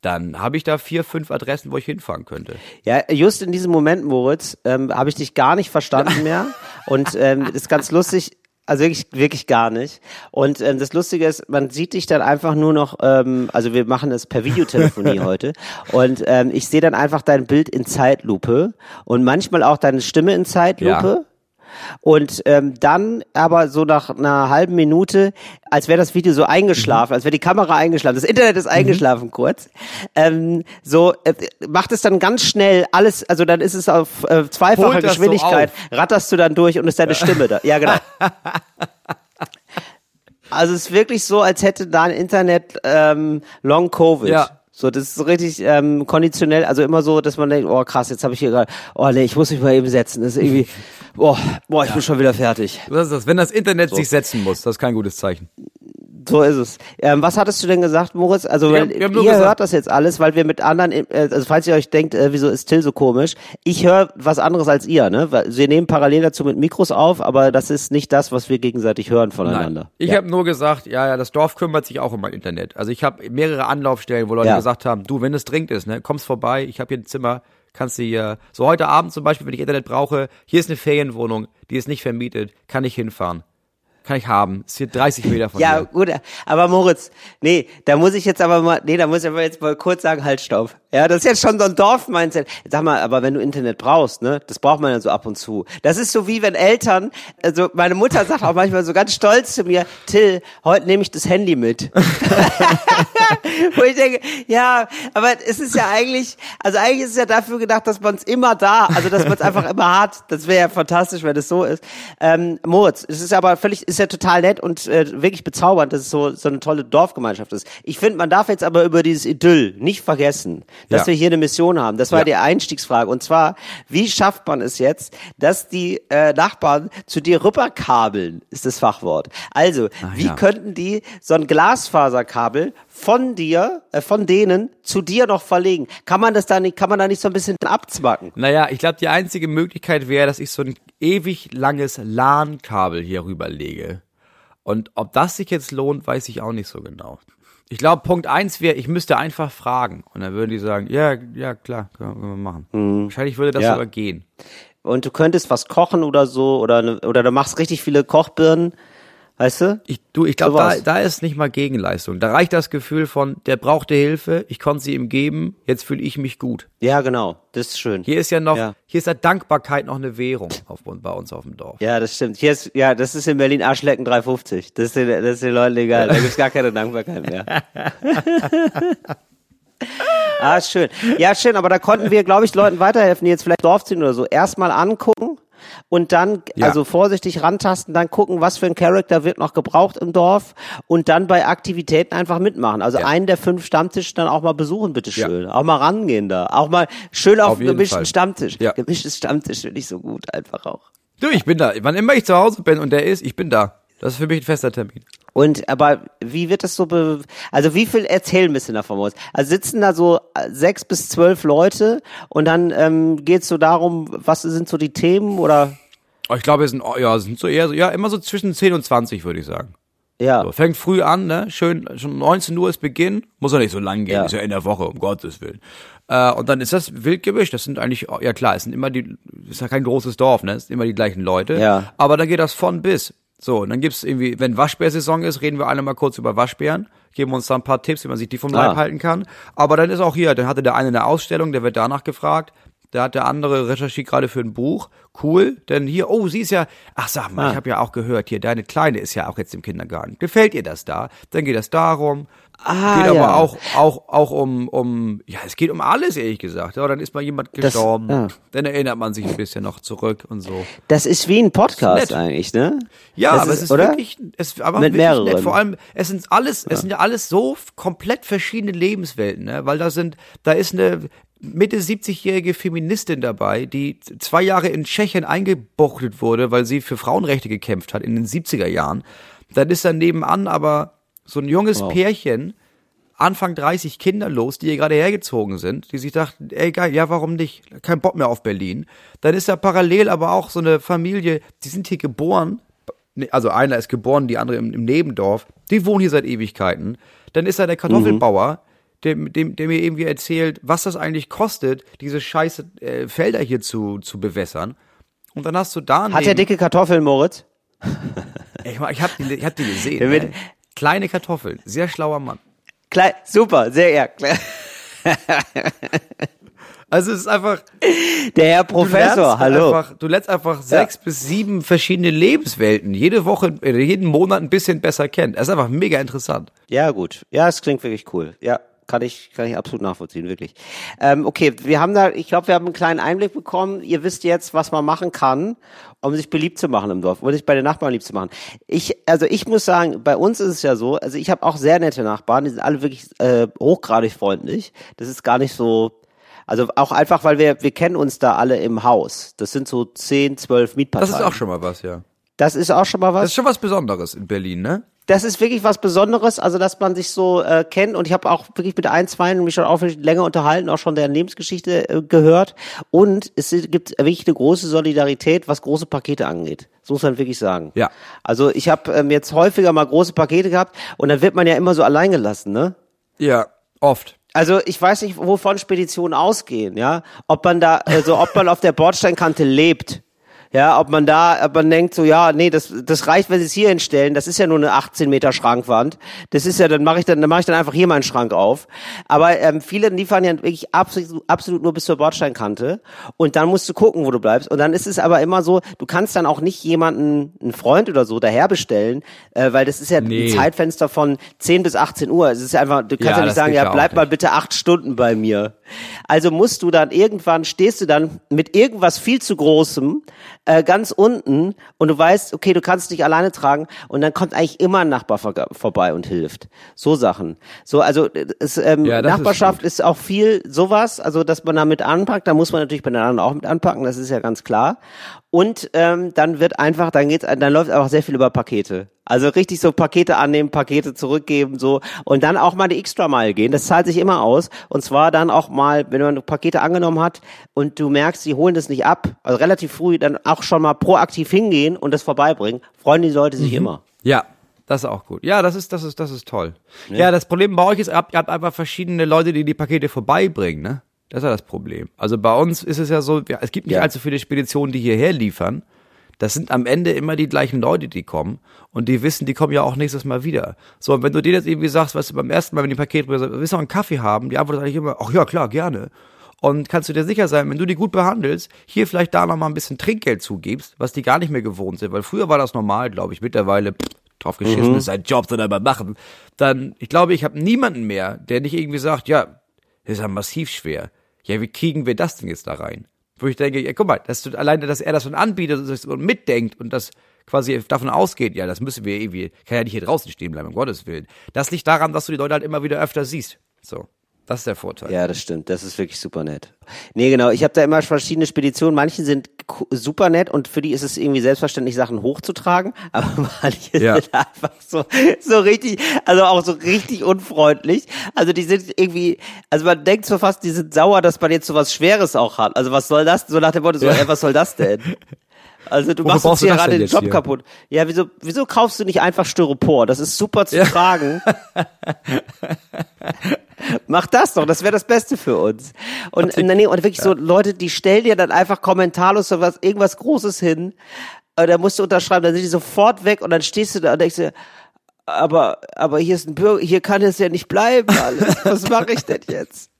Dann habe ich da vier, fünf Adressen, wo ich hinfahren könnte. Ja, just in diesem Moment, Moritz, ähm, habe ich dich gar nicht verstanden mehr. Und ähm, ist ganz lustig. Also wirklich, wirklich gar nicht. Und ähm, das Lustige ist, man sieht dich dann einfach nur noch, ähm, also wir machen es per Videotelefonie heute. Und ähm, ich sehe dann einfach dein Bild in Zeitlupe und manchmal auch deine Stimme in Zeitlupe. Und ähm, dann aber so nach einer halben Minute, als wäre das Video so eingeschlafen, Mhm. als wäre die Kamera eingeschlafen, das Internet ist eingeschlafen kurz. Ähm, so äh, macht es dann ganz schnell alles, also dann ist es auf äh, zweifacher so Geschwindigkeit, auf. ratterst du dann durch und ist deine Stimme da. Ja, genau. Also es ist wirklich so, als hätte dein Internet ähm, Long Covid. Ja. So, das ist so richtig ähm, konditionell, also immer so, dass man denkt, oh krass, jetzt habe ich hier gerade, oh nee, ich muss mich mal eben setzen. Das ist irgendwie, boah, boah, ich bin schon wieder fertig. Was ist das? Wenn das Internet sich setzen muss, das ist kein gutes Zeichen. So ist es. Ähm, was hattest du denn gesagt, Moritz? Also, Wir wir ihr gesagt- hört das jetzt alles, weil wir mit anderen, äh, also falls ihr euch denkt, äh, wieso ist Till so komisch? Ich höre was anderes als ihr, ne? Wir nehmen parallel dazu mit Mikros auf, aber das ist nicht das, was wir gegenseitig hören voneinander. Ich ja. habe nur gesagt, ja, ja, das Dorf kümmert sich auch um mein Internet. Also ich habe mehrere Anlaufstellen, wo Leute Ja. gesagt haben, du, wenn es dringend ist, ne, kommst vorbei, ich habe hier ein Zimmer, kannst du hier, so heute Abend zum Beispiel, wenn ich Internet brauche, hier ist eine Ferienwohnung, die ist nicht vermietet, kann ich hinfahren. Kann ich haben. Ist hier 30 Meter von Ja, hier. gut, aber Moritz, nee, da muss ich jetzt aber mal, nee, da muss ich aber jetzt mal kurz sagen, halt, stopp. Ja, das ist jetzt schon so ein Dorf-Mindset. Sag mal, aber wenn du Internet brauchst, ne, das braucht man ja so ab und zu. Das ist so wie wenn Eltern, also meine Mutter sagt auch manchmal so ganz stolz zu mir, Till, heute nehme ich das Handy mit. Wo ich denke, ja, aber es ist ja eigentlich, also eigentlich ist es ja dafür gedacht, dass man es immer da, also dass man es einfach immer hat. Das wäre ja fantastisch, wenn es so ist. Ähm, Moritz, es ist aber völlig, ist ja total nett und äh, wirklich bezaubernd, dass es so, so eine tolle Dorfgemeinschaft ist. Ich finde, man darf jetzt aber über dieses Idyll nicht vergessen, dass Ja. wir hier eine Mission haben. Das war Ja. die Einstiegsfrage. Und zwar, wie schafft man es jetzt, dass die äh, Nachbarn zu dir rüberkabeln, ist das Fachwort. Also, wie ja. könnten die so ein Glasfaserkabel von dir, äh, von denen zu dir noch verlegen? Kann man das da nicht, kann man da nicht so ein bisschen abzwacken? Naja, ich glaube, die einzige Möglichkeit wäre, dass ich so ein ewig langes LAN-Kabel hier rüberlege. Und ob das sich jetzt lohnt, weiß ich auch nicht so genau. Ich glaube, Punkt eins wäre, ich müsste einfach fragen. Und dann würden die sagen, ja, ja, klar, können wir machen. Wahrscheinlich würde das Ja. sogar gehen. Und du könntest was kochen oder so, oder, ne, oder du machst richtig viele Kochbirnen, weißt du? Ich, du, ich glaube, da, da ist nicht mal Gegenleistung. Da reicht das Gefühl von, der brauchte Hilfe, ich konnte sie ihm geben, jetzt fühle ich mich gut. Ja, genau. Das ist schön. Hier ist ja noch, Ja. hier ist ja Dankbarkeit noch eine Währung auf, bei uns auf dem Dorf. Ja, das stimmt. Hier ist, ja, das ist in Berlin Arschlecken 350. Das ist, den- das ist den Leuten egal. Da gibt's gar keine Dankbarkeit mehr. ah, schön. Ja, schön, aber da konnten wir, glaube ich, Leuten weiterhelfen, die jetzt vielleicht Dorf ziehen oder so. Erstmal angucken und dann, Ja. also vorsichtig rantasten, dann gucken, was für ein Charakter wird noch gebraucht im Dorf und dann bei Aktivitäten einfach mitmachen. Also Ja. einen der fünf Stammtisch dann auch mal besuchen, bitteschön. Ja. Auch mal rangehen da. Auch mal schön auf, Auf einen gemischten Fall. Stammtisch. Ja. Gemischtes Stammtisch finde ich so gut, einfach auch. Du, ich bin da. Wann immer ich zu Hause bin und der ist, ich bin da. Das ist für mich ein fester Termin. Und aber wie wird das so be also wie viel erzählen bisschen davon aus? Also sitzen da so äh, sechs bis zwölf Leute und dann ähm, geht es so darum, was sind so die Themen oder Oh, ich glaube, es sind, oh, ja, sind so eher so, ja, immer so zwischen 10 und 20, würde ich sagen. ja. So, fängt früh an, ne? Schön, schon 19 Uhr ist Beginn. Muss ja nicht so lang gehen, Ja. ist ja in der Woche, um Gottes Willen. Äh, und dann ist das wild gemischt. Das sind eigentlich, oh, ja klar, es sind immer die, ist ja kein großes Dorf, ne? Es sind immer die gleichen Leute. Ja. Aber dann geht das von bis. So, und dann gibt's irgendwie, wenn Waschbärsaison ist, reden wir alle mal kurz über Waschbären, geben uns da ein paar Tipps, wie man sich die vom Leib Ah. halten kann. Aber dann ist auch hier, dann hatte der eine eine Ausstellung, der wird danach gefragt. Da hat der andere recherchiert gerade für ein Buch. Cool, denn hier, oh, sie ist ja, ach sag mal, Ah. ich habe ja auch gehört, hier, deine Kleine ist ja auch jetzt im Kindergarten. Gefällt ihr das da? Dann geht das darum. Ah, geht aber ja. auch, auch, auch um, um, ja, es geht um alles, ehrlich gesagt. Ja, dann ist mal jemand gestorben. ja. Dann erinnert man sich ein bisschen noch zurück und so. Das ist wie ein Podcast eigentlich, ne? Ja, das aber es ist oder? wirklich, es aber Mit wirklich mehreren. nett. Vor allem, es sind alles, es sind ja alles so komplett verschiedene Lebenswelten, ne? Weil da sind, da ist eine Mitte 70-jährige Feministin dabei, die zwei Jahre in Tschechien eingebuchtet wurde, weil sie für Frauenrechte gekämpft hat in den 70er Jahren. Dann ist da nebenan aber so ein junges Pärchen, Anfang 30 kinderlos, die hier gerade hergezogen sind, die sich dachten, ey geil, ja, warum nicht? Kein Bock mehr auf Berlin. Dann ist da parallel aber auch so eine Familie, die sind hier geboren, Nee, also einer ist geboren, die andere im, im Nebendorf, die wohnen hier seit Ewigkeiten. Dann ist da der Kartoffelbauer, dem, dem, der mir irgendwie erzählt, was das eigentlich kostet, diese scheiße äh, Felder hier zu, zu bewässern. Und dann hast du da Hat er dicke Kartoffeln, Moritz? ich, ich hab die, ich hab die gesehen. Der ne? Kleine Kartoffeln, sehr schlauer Mann. Klein, super, sehr ja. Also es ist einfach, Der Herr Du Professor, hallo. Einfach, du lernst einfach sechs bis sieben verschiedene Lebenswelten jede Woche, äh, jeden Monat ein bisschen besser kennen. Das ist einfach mega interessant. Ja, gut. Ja, es klingt wirklich cool. Ja, kann ich, kann ich absolut nachvollziehen, wirklich. Ähm, okay, wir haben da, ich glaube, wir haben einen kleinen Einblick bekommen. Ihr wisst jetzt, was man machen kann, um sich beliebt zu machen im Dorf, um sich bei den Nachbarn lieb zu machen. Ich, also ich muss sagen, bei uns ist es ja so, also ich habe auch sehr nette Nachbarn, die sind alle wirklich äh, hochgradig freundlich. Das ist gar nicht so, also auch einfach, weil wir, wir kennen uns da alle im Haus. Das sind so zehn, zwölf Mietparteien. Das ist auch schon mal was, ja. Das ist auch schon mal was. Das ist schon was Besonderes in Berlin, ne? Das ist wirklich was Besonderes, also dass man sich so äh, kennt und ich habe auch wirklich mit ein, zwei mich schon auch länger unterhalten, auch schon deren Lebensgeschichte äh, gehört und es gibt wirklich eine große Solidarität, was große Pakete angeht. Das muss man wirklich sagen. Ja. Also ich habe ähm, jetzt häufiger mal große Pakete gehabt und dann wird man ja immer so allein gelassen, ne? Ja, oft. Also ich weiß nicht, wovon Speditionen ausgehen, ja. Ob man da, also ob man auf der Bordsteinkante lebt, Ja, ob man da, ob man denkt so, ja, nee, das, das reicht, wenn sie es hier hinstellen. Das ist ja nur eine 18 Meter Schrankwand. Das ist ja, dann mache ich dann, dann mache ich dann einfach hier meinen Schrank auf. Aber ähm, viele, die fahren ja wirklich absolut, absolut nur bis zur Bordsteinkante. Und dann musst du gucken, wo du bleibst. Und dann ist es aber immer so, du kannst dann auch nicht jemanden, einen Freund oder so, daher bestellen, äh, weil das ist ja Nee. ein Zeitfenster von 10 bis 18 Uhr. Es ist ja einfach, du kannst Ja, ja, nicht sagen, ja, bleib mal nicht. bitte acht Stunden bei mir. Also musst du dann irgendwann, stehst du dann mit irgendwas viel zu Großem äh, ganz unten und du weißt, okay, du kannst dich alleine tragen und dann kommt eigentlich immer ein Nachbar vor, vorbei und hilft. So Sachen. So, also es, ähm, Ja, ist Nachbarschaft gut. ist, auch viel sowas, also dass man da mit anpackt, da muss man natürlich bei den anderen auch mit anpacken, das ist ja ganz klar. Und ähm, dann wird einfach, dann geht's, dann läuft einfach sehr viel über Pakete. Also richtig so Pakete annehmen, Pakete zurückgeben, so und dann auch mal die extra Mile gehen. Das zahlt sich immer aus. Und zwar dann auch mal, wenn man Pakete angenommen hat und du merkst, sie holen das nicht ab, also relativ früh, dann auch schon mal proaktiv hingehen und das vorbeibringen. Freuen die Leute sich immer. Ja, das ist auch gut. Ja, das ist, das ist, das ist toll. Ja, das Problem bei euch ist, ihr habt, ihr habt einfach verschiedene Leute, die die Pakete vorbeibringen, ne? Das ist ja das Problem. Also bei uns ist es ja so, es gibt nicht Ja. allzu viele Speditionen, die hierher liefern. Das sind am Ende immer die gleichen Leute, die kommen. Und die wissen, die kommen ja auch nächstes Mal wieder. So, und wenn du denen jetzt irgendwie sagst, weißt du, beim ersten Mal, wenn die Pakete bringen, willst du noch einen Kaffee haben? Die Antwort ist eigentlich immer, ach ja, klar, gerne. Und kannst du dir sicher sein, wenn du die gut behandelst, hier vielleicht da noch mal ein bisschen Trinkgeld zugibst, was die gar nicht mehr gewohnt sind, weil früher war das normal, glaube ich, mittlerweile pff, drauf geschissen ist sein Job, soll er mal machen. Dann, ich glaube, ich habe niemanden mehr, der nicht irgendwie sagt, ja, das ist ja massiv schwer. Ja, wie kriegen wir das denn jetzt da rein? Wo ich denke, ja, guck mal, dass du, alleine, dass er das schon anbietet und mitdenkt und das quasi davon ausgeht, ja, das müssen wir irgendwie, kann ja nicht hier draußen stehen bleiben, um Gottes Willen. Das liegt daran, dass du die Leute halt immer wieder öfter siehst. So. Das ist der Vorteil. Ja, das stimmt. Das ist wirklich super nett. Nee, genau. Ich habe da immer verschiedene Speditionen. Manche sind super nett und für die ist es irgendwie selbstverständlich, Sachen hochzutragen. Aber manche Ja. sind einfach so, so richtig, also auch so richtig unfreundlich. Also die sind irgendwie, also man denkt so fast, die sind sauer, dass man jetzt so was Schweres auch hat. Also was soll das? So nach dem Motto, so, ey, was soll das denn? Also du Wofür machst uns hier gerade den Job hier? kaputt. Ja, wieso, wieso kaufst du nicht einfach Styropor? Das ist super zu tragen. Mach das doch, das wäre das Beste für uns. Und, nee, und wirklich so Leute, die stellen dir dann einfach kommentarlos so was, irgendwas Großes hin, äh, da musst du unterschreiben, dann sind die sofort weg und dann stehst du da und denkst dir, aber, aber hier ist ein Bürger, hier kann es ja nicht bleiben alles. Was mache ich denn jetzt?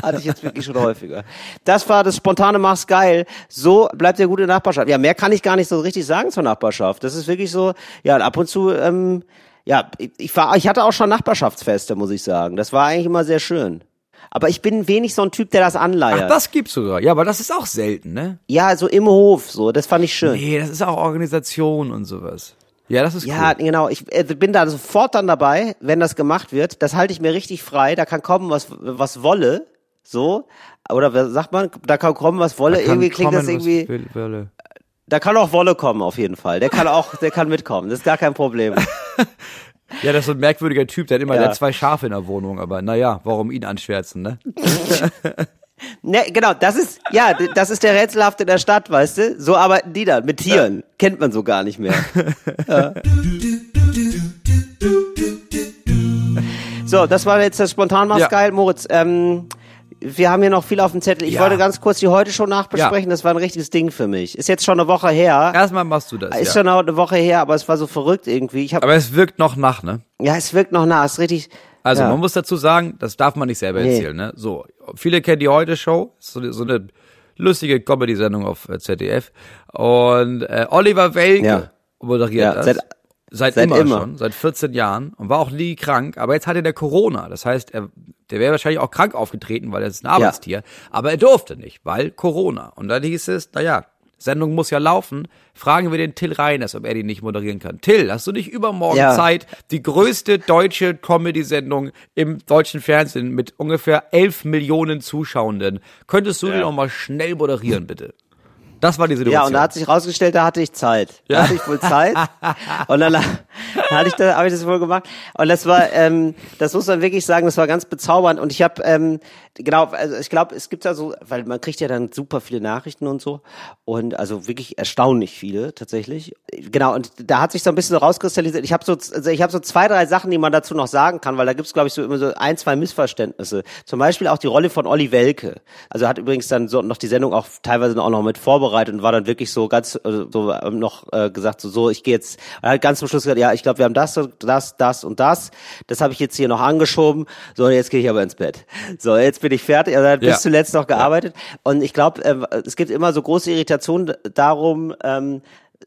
Hatte ich jetzt wirklich schon häufiger. Das war das spontane Mach's geil. So bleibt der gute Nachbarschaft. Ja, mehr kann ich gar nicht so richtig sagen zur Nachbarschaft. Das ist wirklich so, ja, ab und zu, ähm, ja, ich, ich war, ich hatte auch schon Nachbarschaftsfeste, muss ich sagen. Das war eigentlich immer sehr schön. Aber ich bin wenig so ein Typ, der das anleiert. Ach, das gibt's sogar. Ja, aber das ist auch selten, ne? ja, so im Hof, so, das fand ich schön. Nee, das ist auch Organisation und sowas. Ja, das ist Ja, cool. genau. Ich äh, bin da sofort dann dabei, wenn das gemacht wird. Das halte ich mir richtig frei. Da kann kommen, was, was wolle. So. Oder sagt man? Da kann kommen, was wolle. Irgendwie klingt das kommen, was irgendwie. will- wolle. Da kann auch Wolle kommen, auf jeden Fall. Der kann auch, der kann mitkommen. Das ist gar kein Problem. Ja, das ist so ein merkwürdiger Typ, der hat immer Ja. der zwei Schafe in der Wohnung, aber naja, warum ihn anschwärzen, ne? Ne, genau, das ist, ja, das ist der Rätselhafte der Stadt, weißt du? So arbeiten die dann, mit Tieren. Kennt man so gar nicht mehr. Ja. So, das war jetzt das spontan Ja. geil, Moritz. Ähm, wir haben hier noch viel auf dem Zettel. Ich Ja. wollte ganz kurz die heute schon nachbesprechen. Das war ein richtiges Ding für mich. Ist jetzt schon eine Woche her. Erstmal machst du das. Ist ja. schon eine Woche her, aber es war so verrückt irgendwie. Ich hab, Aber es wirkt noch nach, ne? ja, es wirkt noch nah. Es ist richtig. Also ja. man muss dazu sagen, das darf man nicht selber Nee. erzählen, ne? So, viele kennen die heute Show, so, eine- so eine lustige Comedy-Sendung auf äh, ZDF. Und äh, Oliver Welke Ja. moderiert Ja, das. Seit- Seit, immer, immer. schon, seit 14 Jahren und war auch nie krank, aber jetzt hatte der Corona. Das heißt, er, der wäre wahrscheinlich auch krank aufgetreten, weil er ist ein Arbeitstier, aber er durfte nicht, weil Corona. Und dann hieß es, naja, Sendung muss ja laufen, fragen wir den Till Reiners, ob er die nicht moderieren kann. Till, hast du nicht übermorgen Ja. Zeit, die größte deutsche Comedy-Sendung im deutschen Fernsehen mit ungefähr 11 Millionen Zuschauenden, könntest du die noch mal schnell moderieren, bitte? Das war die Situation. Ja, und da hat sich rausgestellt, da hatte ich Zeit. Da Ja. hatte ich wohl Zeit. und dann, hatte ich da, habe ich das wohl gemacht. Und das war, ähm, das muss man wirklich sagen, das war ganz bezaubernd. Und ich habe, ähm, genau, also ich glaube, es gibt da so, weil man kriegt ja dann super viele Nachrichten und so. Und also wirklich erstaunlich viele tatsächlich. Genau, und da hat sich so ein bisschen rauskristallisiert. Ich habe so, also ich habe so zwei, drei Sachen, die man dazu noch sagen kann, weil da gibt's glaube ich, so immer so ein, zwei Missverständnisse. Zum Beispiel auch die Rolle von Olli Welke. Also hat übrigens dann so noch die Sendung auch teilweise auch noch mit vorbereitet und war dann wirklich so ganz also so ähm, noch äh, gesagt, so, so ich gehe jetzt, er hat ganz zum Schluss gesagt, ja, ich glaube, wir haben das, das, das und das. Das habe ich jetzt hier noch angeschoben. So, jetzt gehe ich aber ins Bett. So, jetzt bin ich fertig. Also er hat bis Ja. zuletzt noch gearbeitet. Und ich glaube, äh, es gibt immer so große Irritationen darum, ähm,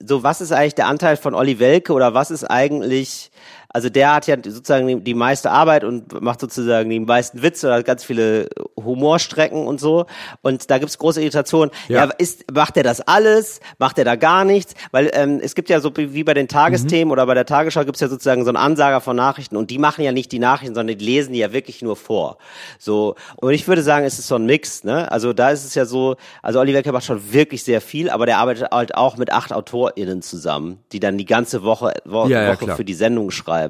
so was ist eigentlich der Anteil von Olli Welke oder was ist eigentlich, also der hat ja sozusagen die, meiste Arbeit und macht sozusagen die meisten Witze oder ganz viele Humorstrecken und so. Und da gibt's große Irritationen. Ja, Ja. ist, macht er das alles? Macht er da gar nichts? Weil ähm, es gibt ja so wie bei den Tagesthemen oder bei der Tagesschau gibt's ja sozusagen so einen Ansager von Nachrichten und die machen ja nicht die Nachrichten, sondern die lesen die ja wirklich nur vor. So und ich würde sagen, es ist so ein Mix. Ne? Also da ist es ja so, also Oliver Welke macht schon wirklich sehr viel, aber der arbeitet halt auch mit acht AutorInnen zusammen, die dann die ganze Woche, Wo Ja, ja, Woche klar. für die Sendung schreiben.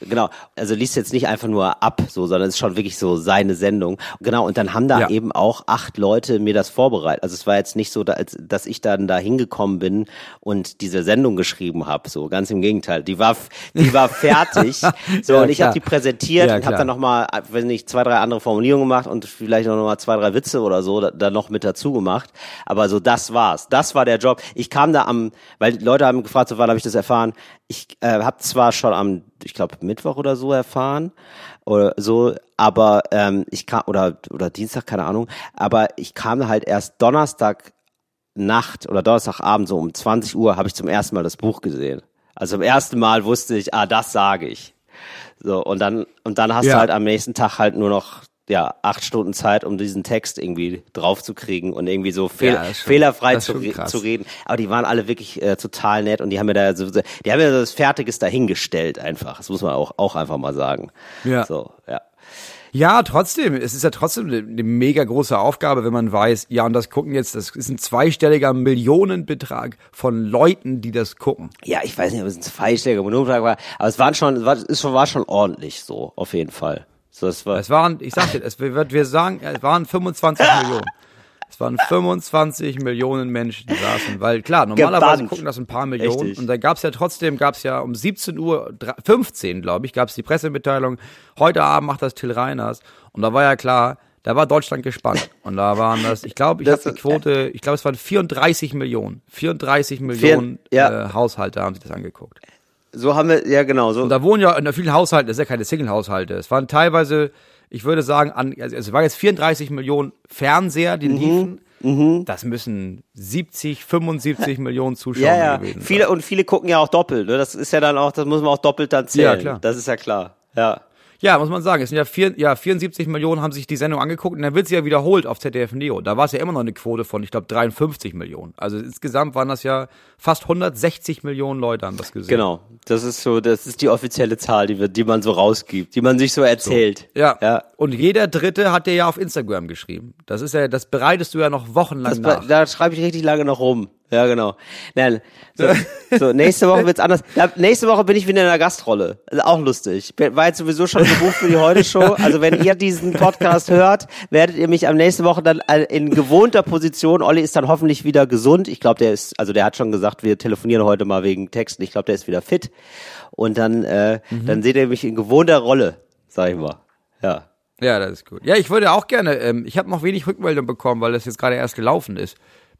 Genau. Also liest jetzt nicht einfach nur ab, so, sondern es ist schon wirklich so seine Sendung. Genau. Und dann haben da Ja. eben auch acht Leute mir das vorbereitet. Also es war jetzt nicht so, dass ich dann da hingekommen bin und diese Sendung geschrieben habe. So ganz im Gegenteil. Die war, die war fertig. So Ja, und ich habe die präsentiert Ja, und habe dann noch mal, wenn nicht zwei, drei andere Formulierungen gemacht und vielleicht auch noch mal zwei, drei Witze oder so da, da noch mit dazu gemacht. Aber so das war's. Das war der Job. Ich kam da am, weil Leute haben gefragt, so wann habe ich das erfahren. Ich äh, habe zwar schon am, ich glaube Mittwoch oder so erfahren oder so, aber ähm, ich kam oder oder Dienstag, keine Ahnung. Aber ich kam halt erst Donnerstag Nacht oder Donnerstagabend so um 20 Uhr habe ich zum ersten Mal das Buch gesehen. Also zum ersten Mal wusste ich, ah, das sage ich. So, und dann, und dann hast Ja. du halt am nächsten Tag halt nur noch, ja, acht Stunden Zeit, um diesen Text irgendwie draufzukriegen und irgendwie so fehl, Ja, schon- fehlerfrei zu, schon re zu reden. Aber die waren alle wirklich äh, total nett und die haben mir da so, die haben mir das Fertiges dahingestellt einfach. Das muss man auch, auch einfach mal sagen. Ja. So, ja. Ja, trotzdem. Es ist ja trotzdem eine, mega große Aufgabe, wenn man weiß, ja, und das gucken jetzt, das ist ein zweistelliger Millionenbetrag von Leuten, die das gucken. Ja, ich weiß nicht, ob es ein zweistelliger Monotrag war, aber es waren schon, es war, es war schon ordentlich so, auf jeden Fall. So, es war, Es waren, ich sagte, es wird, wir sagen, es waren 25 Millionen. Es waren 25 Millionen Menschen die saßen, weil klar, normalerweise Gebannt. gucken das ein paar Millionen Richtig. und da gab's ja trotzdem, gab's ja um 17 Uhr, dra- 15 glaube ich, gab's die Pressemitteilung, heute Abend macht das Till Reiners und da war ja klar, da war Deutschland gespannt und da waren das, ich glaube, ich Das habe die ist- Quote, ich glaube es waren 34 Millionen, 34 Millionen ja. äh, Haushalte haben sich das angeguckt. So haben wir, ja genau, so. Und da wohnen ja in vielen Haushalten, das ist ja keine Single-Haushalte. Es waren teilweise, ich würde sagen, an, also es waren jetzt 34 Millionen Fernseher, Mhm. die liefen. Das müssen 70, 75 Millionen Zuschauer ja, ja. gewesen Viele, sein. und viele gucken ja auch doppelt, ne? Das ist ja dann auch, das muss man auch doppelt dann zählen. Ja, klar. Das ist ja klar. Ja. Ja, muss man sagen. Es sind ja, vier, ja 74 Millionen haben sich die Sendung angeguckt und dann wird sie ja wiederholt auf ZDF Neo. Da war es ja immer noch eine Quote von, ich glaube, 53 Millionen. Also insgesamt waren das ja fast 160 Millionen Leute haben das gesehen. Genau. Das ist so, das ist die offizielle Zahl, die, wir, die man so rausgibt, die man sich so erzählt. Ja. Ja. Und jeder Dritte hat dir ja auf Instagram geschrieben. Das ist ja, das bereitest du ja noch wochenlang Das, nach. da schreibe ich richtig lange noch rum. Ja, genau. Nein, so, so nächste Woche wird's anders. Ja, nächste Woche bin ich wieder in der Gastrolle. Also auch lustig. War jetzt sowieso schon gebucht für die Heute-Show. Also wenn ihr diesen Podcast hört, werdet ihr mich am nächsten Woche dann in gewohnter Position. Olli ist dann hoffentlich wieder gesund. Ich glaube, der ist, also der hat schon gesagt, wir telefonieren heute mal wegen Texten. Ich glaube, der ist wieder fit. Und dann, äh, dann seht ihr mich in gewohnter Rolle, sag ich mal. Ja. Ja, das ist gut. Ja, ich würde auch gerne, ähm, ich habe noch wenig Rückmeldung bekommen, weil das jetzt gerade erst gelaufen ist.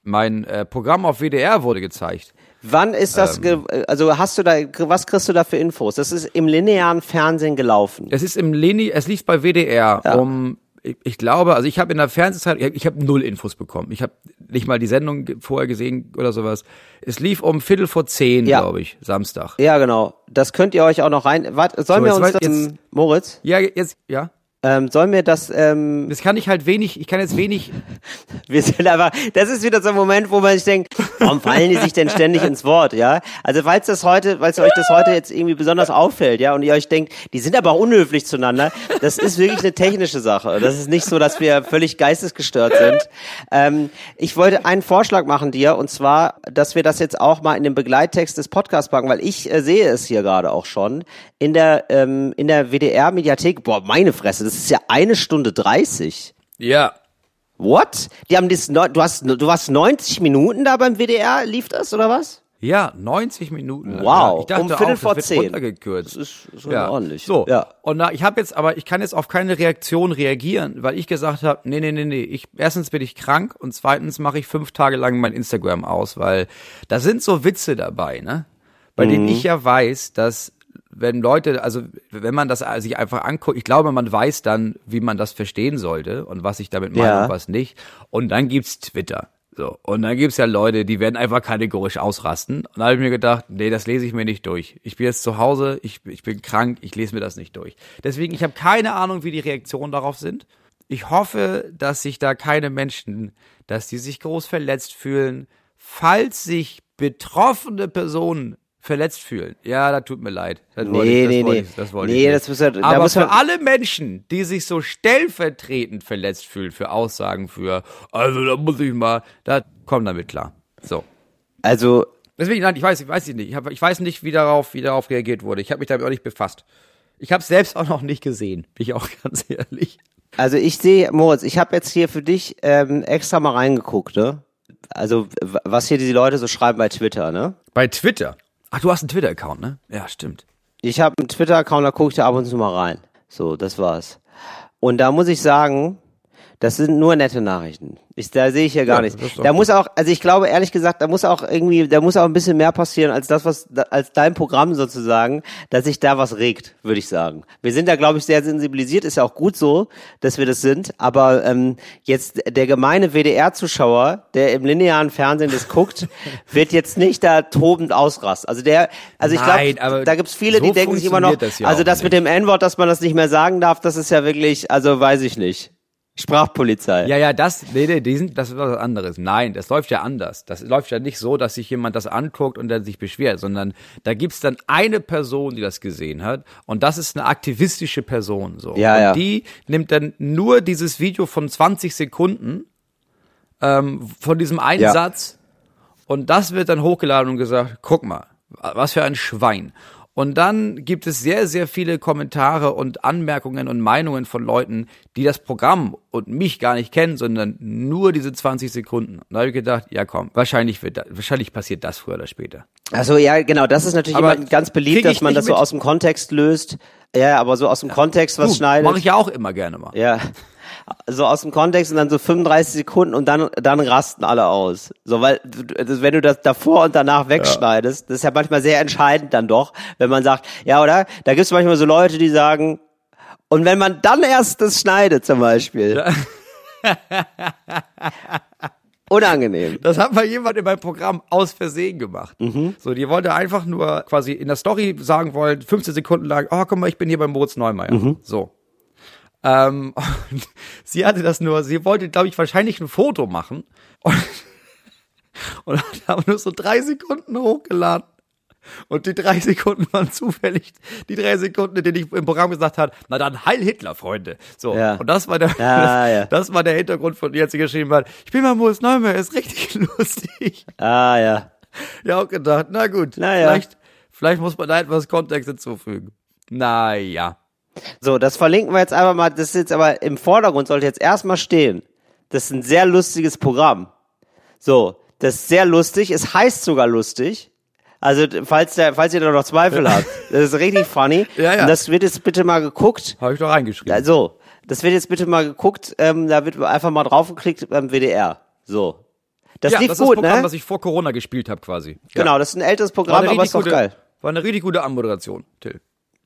Mein äh, Programm auf WDR wurde gezeigt. Wann ist das, Ähm. also hast du da, was kriegst du da für Infos? Das ist im linearen Fernsehen gelaufen. Es ist im Leni, es lief bei WDR Ja. um, ich, ich glaube, also ich habe in der Fernsehzeit, ich, habe null Infos bekommen. Ich habe nicht mal die Sendung vorher gesehen oder sowas. Es lief um Viertel vor zehn, Ja. glaube ich, Samstag. Ja, genau. Das könnt ihr euch auch noch rein. Wart, sollen So, wir uns das, jetzt- Moritz? Ja, jetzt, ja. Ähm, soll mir das, ähm, Das kann ich halt wenig, ich kann jetzt wenig, wir sind aber, das ist wieder so ein Moment, wo man sich denkt, warum fallen die sich denn ständig ins Wort, ja? Also falls das heute, falls euch das heute jetzt irgendwie besonders auffällt, ja, und ihr euch denkt, die sind aber unhöflich zueinander, das ist wirklich eine technische Sache. Das ist nicht so, dass wir völlig geistesgestört sind. Ähm, ich wollte einen Vorschlag machen dir, und zwar, dass wir das jetzt auch mal in den Begleittext des Podcasts packen, weil ich äh, sehe es hier gerade auch schon, in der, ähm, in der WDR-Mediathek, boah, meine Fresse, das ist ja eine Stunde dreißig. ja, What? Die haben das, du hast, du warst 90 Minuten da beim WDR, lief das oder was? ja, 90 Minuten. lang. Wow, ja, ich dachte um Viertel auch, vor zehn. runtergekürzt. Das ist schon ordentlich. So, Ja. und na, ich habe jetzt, aber ich kann jetzt auf keine Reaktion reagieren, weil ich gesagt habe, nee, nee, nee, nee, ich, erstens bin ich krank und zweitens mache ich fünf Tage lang mein Instagram aus, weil da sind so Witze dabei, ne? Bei Mhm. denen ich ja weiß, dass wenn Leute, also wenn man das sich einfach anguckt, ich glaube, man weiß dann, wie man das verstehen sollte und was ich damit meine Ja. und was nicht. Und dann gibt's Twitter. So. Und dann gibt's ja Leute, die werden einfach kategorisch ausrasten. Und da habe ich mir gedacht, nee, das lese ich mir nicht durch. Ich bin jetzt zu Hause, ich, ich bin krank, ich lese mir das nicht durch. Deswegen, ich habe keine Ahnung, wie die Reaktionen darauf sind. Ich hoffe, dass sich da keine Menschen, dass die sich groß verletzt fühlen, falls sich betroffene Personen verletzt fühlen. Ja, das tut mir leid. Das wollte Nee, ich, das nee, wollte nee. ich, das wollte Nee, ich nicht. das muss ja- da Aber muss für alle Menschen, die sich so stellvertretend verletzt fühlen für Aussagen für, also da muss ich mal, da kommen damit klar. So. Also, Deswegen, nein, ich weiß, ich weiß nicht. Ich, hab, ich weiß nicht, wie darauf, wie darauf reagiert wurde. Ich habe mich damit auch nicht befasst. Ich habe es selbst auch noch nicht gesehen, bin ich auch ganz ehrlich. also ich sehe, Moritz, ich habe jetzt hier für dich ähm, extra mal reingeguckt, ne? Also, was hier die Leute so schreiben bei Twitter, ne? Bei Twitter. Ach, du hast einen Twitter-Account, ne? Ja, stimmt. Ich habe einen Twitter-Account, da gucke ich da ab und zu mal rein. So, das war's. Und da muss ich sagen, das sind nur nette Nachrichten. Ich, da sehe ich ja gar Ja, nichts. Da gut. muss auch, also ich glaube ehrlich gesagt, da muss auch irgendwie, da muss auch ein bisschen mehr passieren als das, was, als dein Programm sozusagen, dass sich da was regt, würde ich sagen. Wir sind da, glaube ich, sehr sensibilisiert, ist ja auch gut so, dass wir das sind. Aber ähm, jetzt der gemeine WDR-Zuschauer, der im linearen Fernsehen das guckt, wird jetzt nicht da tobend ausrasten. Also der, also ich glaube, da gibt's viele, so die denken sich immer noch, das also das mit dem N-Wort, dass man das nicht mehr sagen darf, das ist ja wirklich, also weiß ich nicht. Sprachpolizei. Ja, ja, das, nee, nee, die sind, das ist was anderes. Nein, das läuft ja anders. Das läuft ja nicht so, dass sich jemand das anguckt und dann sich beschwert, sondern da gibt's dann eine Person, die das gesehen hat und das ist eine aktivistische Person, so. Ja, und ja. die nimmt dann nur dieses Video von 20 Sekunden, ähm, von diesem einen Ja. Satz und das wird dann hochgeladen und gesagt, guck mal, was für ein Schwein. Und dann gibt es sehr, sehr viele Kommentare und Anmerkungen und Meinungen von Leuten, die das Programm und mich gar nicht kennen, sondern nur diese 20 Sekunden. Und da habe ich gedacht, ja komm, wahrscheinlich wird wahrscheinlich passiert das früher oder später. Also ja, genau, das ist natürlich Aber immer ganz beliebt, dass man das so mit. aus dem Kontext löst. Ja, aber so aus dem Kontext was schneidet. Mache ich ja auch immer gerne mal. Ja. So aus dem Kontext und dann so 35 Sekunden und dann, dann rasten alle aus. So, weil, wenn du das davor und danach wegschneidest, das ist ja manchmal sehr entscheidend dann doch, wenn man sagt, ja, oder? Da gibt es manchmal so Leute, die sagen, und wenn man dann erst das schneidet zum Beispiel. Unangenehm. Das hat mal jemand in meinem Programm aus Versehen gemacht. Mhm. So, die wollte einfach nur quasi in der Story sagen wollen, 15 Sekunden lang, oh, guck mal, ich bin hier beim Moritz Neumeier. Mhm. So. Ähm, sie hatte das nur, sie wollte, glaube ich, wahrscheinlich ein Foto machen und, und hat aber nur so drei Sekunden hochgeladen. Und die drei Sekunden waren zufällig die drei Sekunden, in denen ich im Programm gesagt hat, na dann Heil Hitler, Freunde. So. Ja. Und das war der, Ja, das, ja. das war der Hintergrund von als sie geschrieben hat, ich bin mal Moritz Neumeier, ist richtig lustig. Ah, ja. Ja, auch gedacht, na gut, Naja. vielleicht, vielleicht muss man da etwas Kontext hinzufügen. Naja. So, das verlinken wir jetzt einfach mal. Das ist jetzt aber im Vordergrund sollte jetzt erstmal stehen. Das ist ein sehr lustiges Programm. So, das ist sehr lustig. Es heißt sogar lustig. Also, falls, der, falls ihr da noch Zweifel habt. Das ist richtig funny. Ja, ja. Und das wird jetzt bitte mal geguckt. Habe ich doch reingeschrieben. Also, das wird jetzt bitte mal geguckt. Ähm, da wird einfach mal draufgeklickt beim WDR. So. Das ja, lief das ist das gut, Programm, ne? das ich vor Corona gespielt habe quasi. Genau, ja. das ist ein älteres Programm, aber richtig ist doch gute, geil. War eine richtig gute Anmoderation, Till.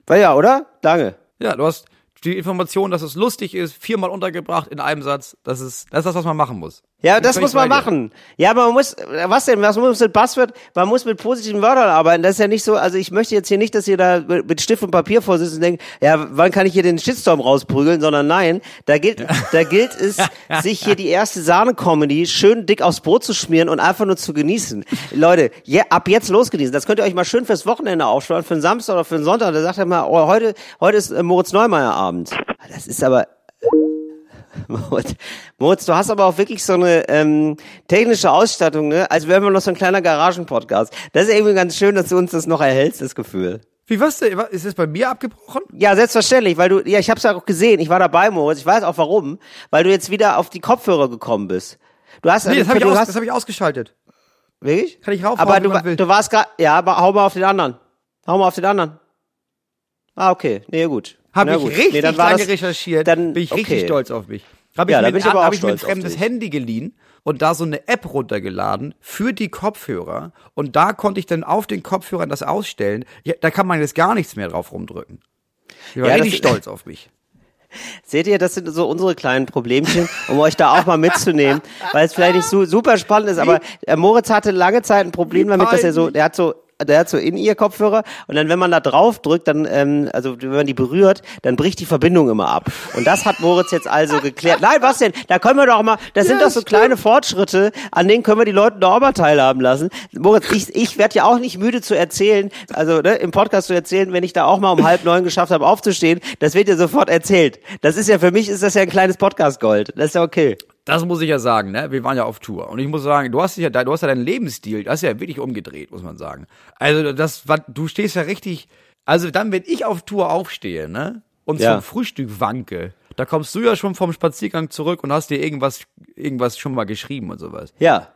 War ja, oder? Danke. Ja, du hast die Information, dass es lustig ist, viermal untergebracht in einem Satz. Das ist, das ist das, was man machen muss. Ja, das muss man machen. Ja, aber man muss, was denn, was muss mit Buzzword? Man muss mit positiven Wörtern arbeiten. Das ist ja nicht so, also ich möchte jetzt hier nicht, dass ihr da mit Stift und Papier vorsitzt und denkt, ja, wann kann ich hier den Shitstorm rausprügeln, sondern nein, da gilt, da gilt es, sich hier die erste Sahne-Comedy schön dick aufs Brot zu schmieren und einfach nur zu genießen. Leute, je, ab jetzt losgenießen. Das könnt ihr euch mal schön fürs Wochenende aufsparen, für den Samstag oder für den Sonntag. Da sagt er mal, oh, heute, heute ist äh, Moritz Neumeier Abend. Das ist aber, Moritz, Moritz, du hast aber auch wirklich so eine ähm, technische Ausstattung, ne? Als wären wir noch so ein kleiner Garagen-Podcast. Das ist irgendwie ganz schön, dass du uns das noch erhältst, das Gefühl. Wie was denn? Ist das bei mir abgebrochen? Ja, selbstverständlich, weil du, ja, ich hab's ja auch gesehen, ich war dabei, Moritz, ich weiß auch warum, weil du jetzt wieder auf die Kopfhörer gekommen bist. Du hast, Nee, das habe ich, du aus, hast, das hab ich ausgeschaltet. wirklich? Kann ich raufhauen, Aber du, will. du warst gerade, ja, aber hau mal auf den anderen. Hau mal auf den anderen. Ah, okay, nee, gut. Habe ich gut. richtig nee, dann lange das, recherchiert. Dann bin ich okay. richtig stolz auf mich. Habe ich, Ja, da mir, bin ich aber auch hab ich mir ein fremdes. Handy geliehen und da so eine App runtergeladen für die Kopfhörer. Und da konnte ich dann auf den Kopfhörern das ausstellen. Ja, da kann man jetzt gar nichts mehr drauf rumdrücken. Ich war Ja, richtig stolz auf mich. Seht ihr, das sind so unsere kleinen Problemchen, um euch da auch mal mitzunehmen, weil es vielleicht nicht so super spannend ist, aber äh, Moritz hatte lange Zeit ein Problem damit, dass er so, der hat so der hat so in ihr Kopfhörer und dann, wenn man da drauf drückt, dann, ähm, also wenn man die berührt, dann bricht die Verbindung immer ab. Und das hat Moritz jetzt also geklärt. Nein, was denn? Da können wir doch mal, das sind Ja, doch so stimmt. kleine Fortschritte, an denen können wir die Leute doch auch mal teilhaben lassen. Moritz, ich, ich werde ja auch nicht müde zu erzählen, also ne, im Podcast zu erzählen, wenn ich da auch mal um halb neun geschafft habe, aufzustehen, das wird dir sofort erzählt. Das ist ja für mich, ist das ja ein kleines Podcast-Gold. Das ist ja okay. Das muss ich ja sagen, ne? Wir waren ja auf Tour. Und ich muss sagen, du hast dich ja, da- du hast ja deinen Lebensstil, das ist ja wirklich umgedreht, muss man sagen. Also, das, du stehst ja richtig, also dann, wenn ich auf Tour aufstehe, ne? Und Ja. zum Frühstück wanke, da kommst du ja schon vom Spaziergang zurück und hast dir irgendwas, irgendwas schon mal geschrieben und sowas. Ja.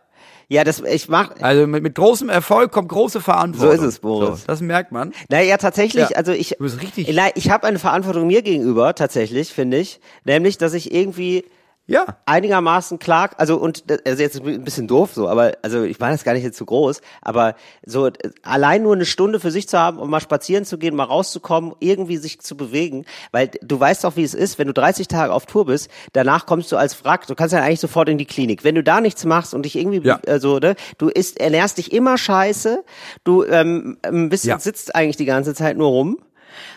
Ja, das, ich mach, Also mit, mit großem Erfolg kommt große Verantwortung. So ist es, Boris. So, das merkt man. Naja, tatsächlich, Ja. also ich, Du bist richtig- Nein, ich habe eine Verantwortung mir gegenüber, tatsächlich, finde ich. Nämlich, dass ich irgendwie Ja. einigermaßen klar, also und also jetzt ein bisschen doof so, aber also ich meine das gar nicht jetzt zu groß, aber so äh, allein nur eine Stunde für sich zu haben, um mal spazieren zu gehen, mal rauszukommen, irgendwie sich zu bewegen, weil du weißt doch, wie es ist, wenn du 30 Tage auf Tour bist, danach kommst du als Wrack, du kannst ja eigentlich sofort in die Klinik. Wenn du da nichts machst und dich irgendwie, Ja. also ne, du isst, ernährst dich immer scheiße, du ähm, ein bisschen Ja. sitzt eigentlich die ganze Zeit nur rum.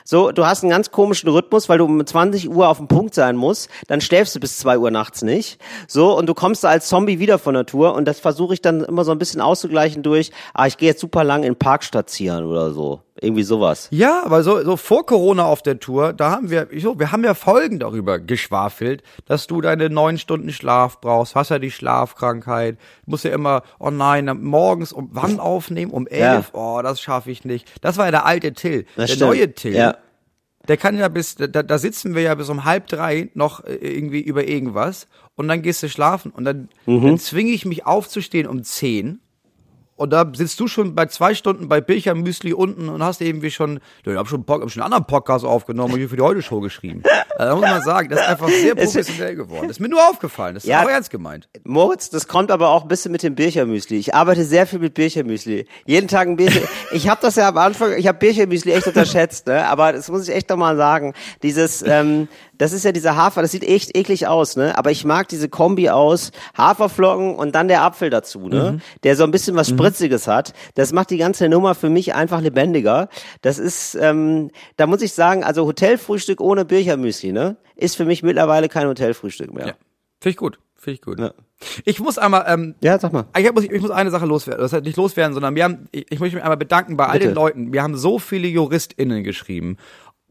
So, du hast einen ganz komischen Rhythmus, weil du um 20 Uhr auf dem Punkt sein musst, dann schläfst du bis 2 Uhr nachts nicht. So, und du kommst da als Zombie wieder von der Tour und das versuche ich dann immer so ein bisschen auszugleichen durch, ah, ich gehe jetzt super lang in den Park spazieren oder so. Irgendwie sowas. Ja, aber so, so vor Corona auf der Tour, da haben wir, so, wir haben ja Folgen darüber geschwafelt, dass du deine neun Stunden Schlaf brauchst, hast ja die Schlafkrankheit, musst ja immer, oh nein, morgens um wann aufnehmen? Um elf? Oh, das schaffe ich nicht. Das war ja der alte Till. Das der stimmt. neue Till. Ja. Der kann ja bis, da, da sitzen wir ja bis um halb drei noch äh, irgendwie über irgendwas und dann gehst du schlafen und dann, Mhm. dann zwinge ich mich aufzustehen um zehn und da sitzt du schon bei zwei Stunden bei Birchermüsli unten und hast irgendwie schon, ich habe schon, hab schon einen anderen Podcast aufgenommen und hier für die Heute-Show geschrieben. Also, da muss man sagen, das ist einfach sehr professionell geworden. Das ist mir nur aufgefallen, das ist Ja. auch ernst gemeint. Moritz, das kommt aber auch ein bisschen mit dem Birchermüsli. Ich arbeite sehr viel mit Birchermüsli. Jeden Tag ein Bircher. ich habe das ja am Anfang, ich habe Birchermüsli echt unterschätzt, ne? Aber das muss ich echt nochmal sagen. Dieses, ähm, das ist ja dieser Hafer, das sieht echt eklig aus, ne? Aber ich mag diese Kombi aus Haferflocken und dann der Apfel dazu, ne? Der so ein bisschen was Spritziges hat. Das macht die ganze Nummer für mich einfach lebendiger. Das ist, ähm, da muss ich sagen, also Hotelfrühstück ohne Birchermüsli, ne? Ist für mich mittlerweile kein Hotelfrühstück mehr. Ja. Finde ich gut, finde ich gut. Ja. Ich muss einmal, ähm, Ja, sag mal. Ich muss, ich muss eine Sache loswerden. Das heißt nicht loswerden, sondern wir haben, ich, ich möchte mich einmal bedanken bei all Bitte. den Leuten. Wir haben so viele JuristInnen geschrieben.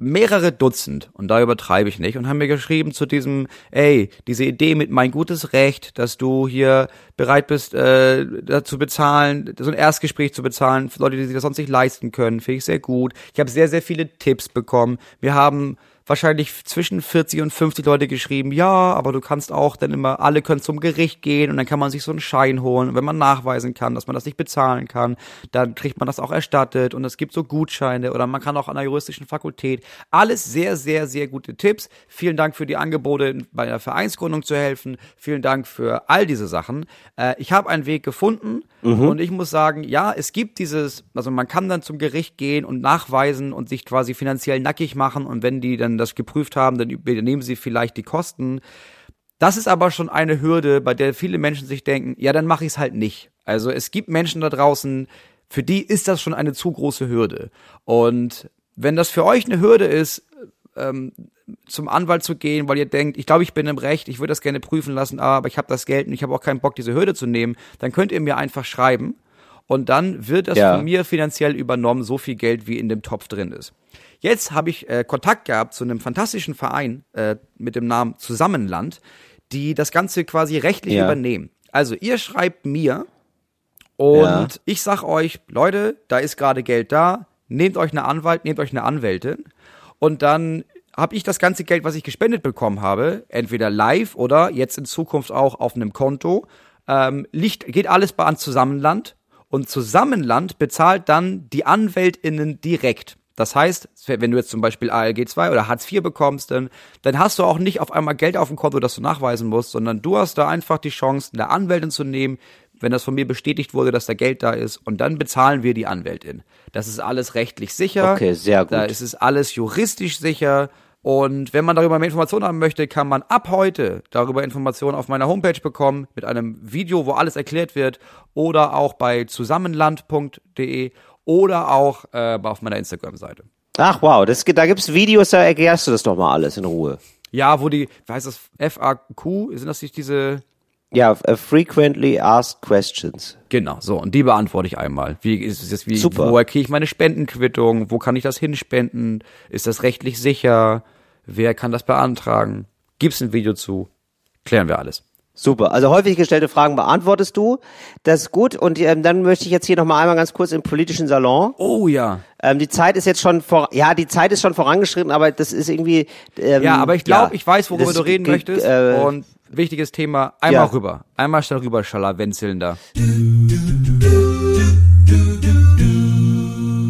Mehrere Dutzend, und da übertreibe ich nicht, und haben mir geschrieben zu diesem, ey, diese Idee mit mein gutes Recht, dass du hier bereit bist, äh, dazu bezahlen, so ein Erstgespräch zu bezahlen für Leute, die sich das sonst nicht leisten können, finde ich sehr gut. Ich habe sehr, sehr viele Tipps bekommen. Wir haben wahrscheinlich zwischen 40 und 50 Leute geschrieben, ja, aber du kannst auch dann immer, alle können zum Gericht gehen und dann kann man sich so einen Schein holen. Und wenn man nachweisen kann, dass man das nicht bezahlen kann, dann kriegt man das auch erstattet und es gibt so Gutscheine oder man kann auch an der juristischen Fakultät. Alles sehr, sehr, sehr gute Tipps. Vielen Dank für die Angebote, bei der Vereinsgründung zu helfen. Vielen Dank für all diese Sachen. Äh, ich habe einen Weg gefunden und ich muss sagen, ja, es gibt dieses, also man kann dann zum Gericht gehen und nachweisen und sich quasi finanziell nackig machen und wenn die dann das geprüft haben, dann übernehmen sie vielleicht die Kosten. Das ist aber schon eine Hürde, bei der viele Menschen sich denken, ja, dann mache ich es halt nicht. Also es gibt Menschen da draußen, für die ist das schon eine zu große Hürde. Und wenn das für euch eine Hürde ist, ähm, zum Anwalt zu gehen, weil ihr denkt, ich glaube, ich bin im Recht, ich würde das gerne prüfen lassen, aber ich habe das Geld und ich habe auch keinen Bock, diese Hürde zu nehmen, dann könnt ihr mir einfach schreiben und dann wird das Ja. von mir finanziell übernommen, so viel Geld, wie in dem Topf drin ist. Jetzt habe ich äh, Kontakt gehabt zu einem fantastischen Verein äh, mit dem Namen Zusammenland, die das Ganze quasi rechtlich Ja. übernehmen. Also ihr schreibt mir und Ja. ich sag euch, Leute, da ist gerade Geld da, nehmt euch eine Anwalt, nehmt euch eine Anwältin und dann habe ich das ganze Geld, was ich gespendet bekommen habe, entweder live oder jetzt in Zukunft auch auf einem Konto, ähm, liegt, geht alles bei an Zusammenland und Zusammenland bezahlt dann die AnwältInnen direkt. Das heißt, wenn du jetzt zum Beispiel ALG 2 oder Hartz IV bekommst, dann, dann hast du auch nicht auf einmal Geld auf dem Konto, das du nachweisen musst, sondern du hast da einfach die Chance, eine Anwältin zu nehmen, wenn das von mir bestätigt wurde, dass da Geld da ist, und dann bezahlen wir die Anwältin. Das ist alles rechtlich sicher. Okay, sehr gut. Da ist es alles juristisch sicher. Und wenn man darüber mehr Informationen haben möchte, kann man ab heute darüber Informationen auf meiner Homepage bekommen, mit einem Video, wo alles erklärt wird, oder auch bei zusammenland.de oder auch äh, auf meiner Instagram-Seite. Ach wow, das, da gibt's Videos, da erklärst du das doch mal alles in Ruhe. Ja, wo die, wie heißt das, FAQ, sind das nicht diese, Ja, äh, frequently asked questions. Genau, so, und die beantworte ich einmal. Wie ist es jetzt, wie, Super. woher kriege ich meine Spendenquittung? Wo kann ich das hinspenden? Ist das rechtlich sicher? Wer kann das beantragen? Gibt's ein Video zu? Klären wir alles. Super. Also häufig gestellte Fragen beantwortest du. Das ist gut. Und ähm, dann möchte ich jetzt hier noch mal einmal ganz kurz im politischen Salon. Oh ja. Ähm, die Zeit ist jetzt schon vor, ja, die Zeit ist schon vorangeschritten, aber das ist irgendwie. Ähm, Ja, aber ich glaube, ja, ich weiß, worüber du reden möchtest. Äh, und wichtiges Thema, einmal Ja. rüber. Einmal schnell rüber, Scharlawenzeln da.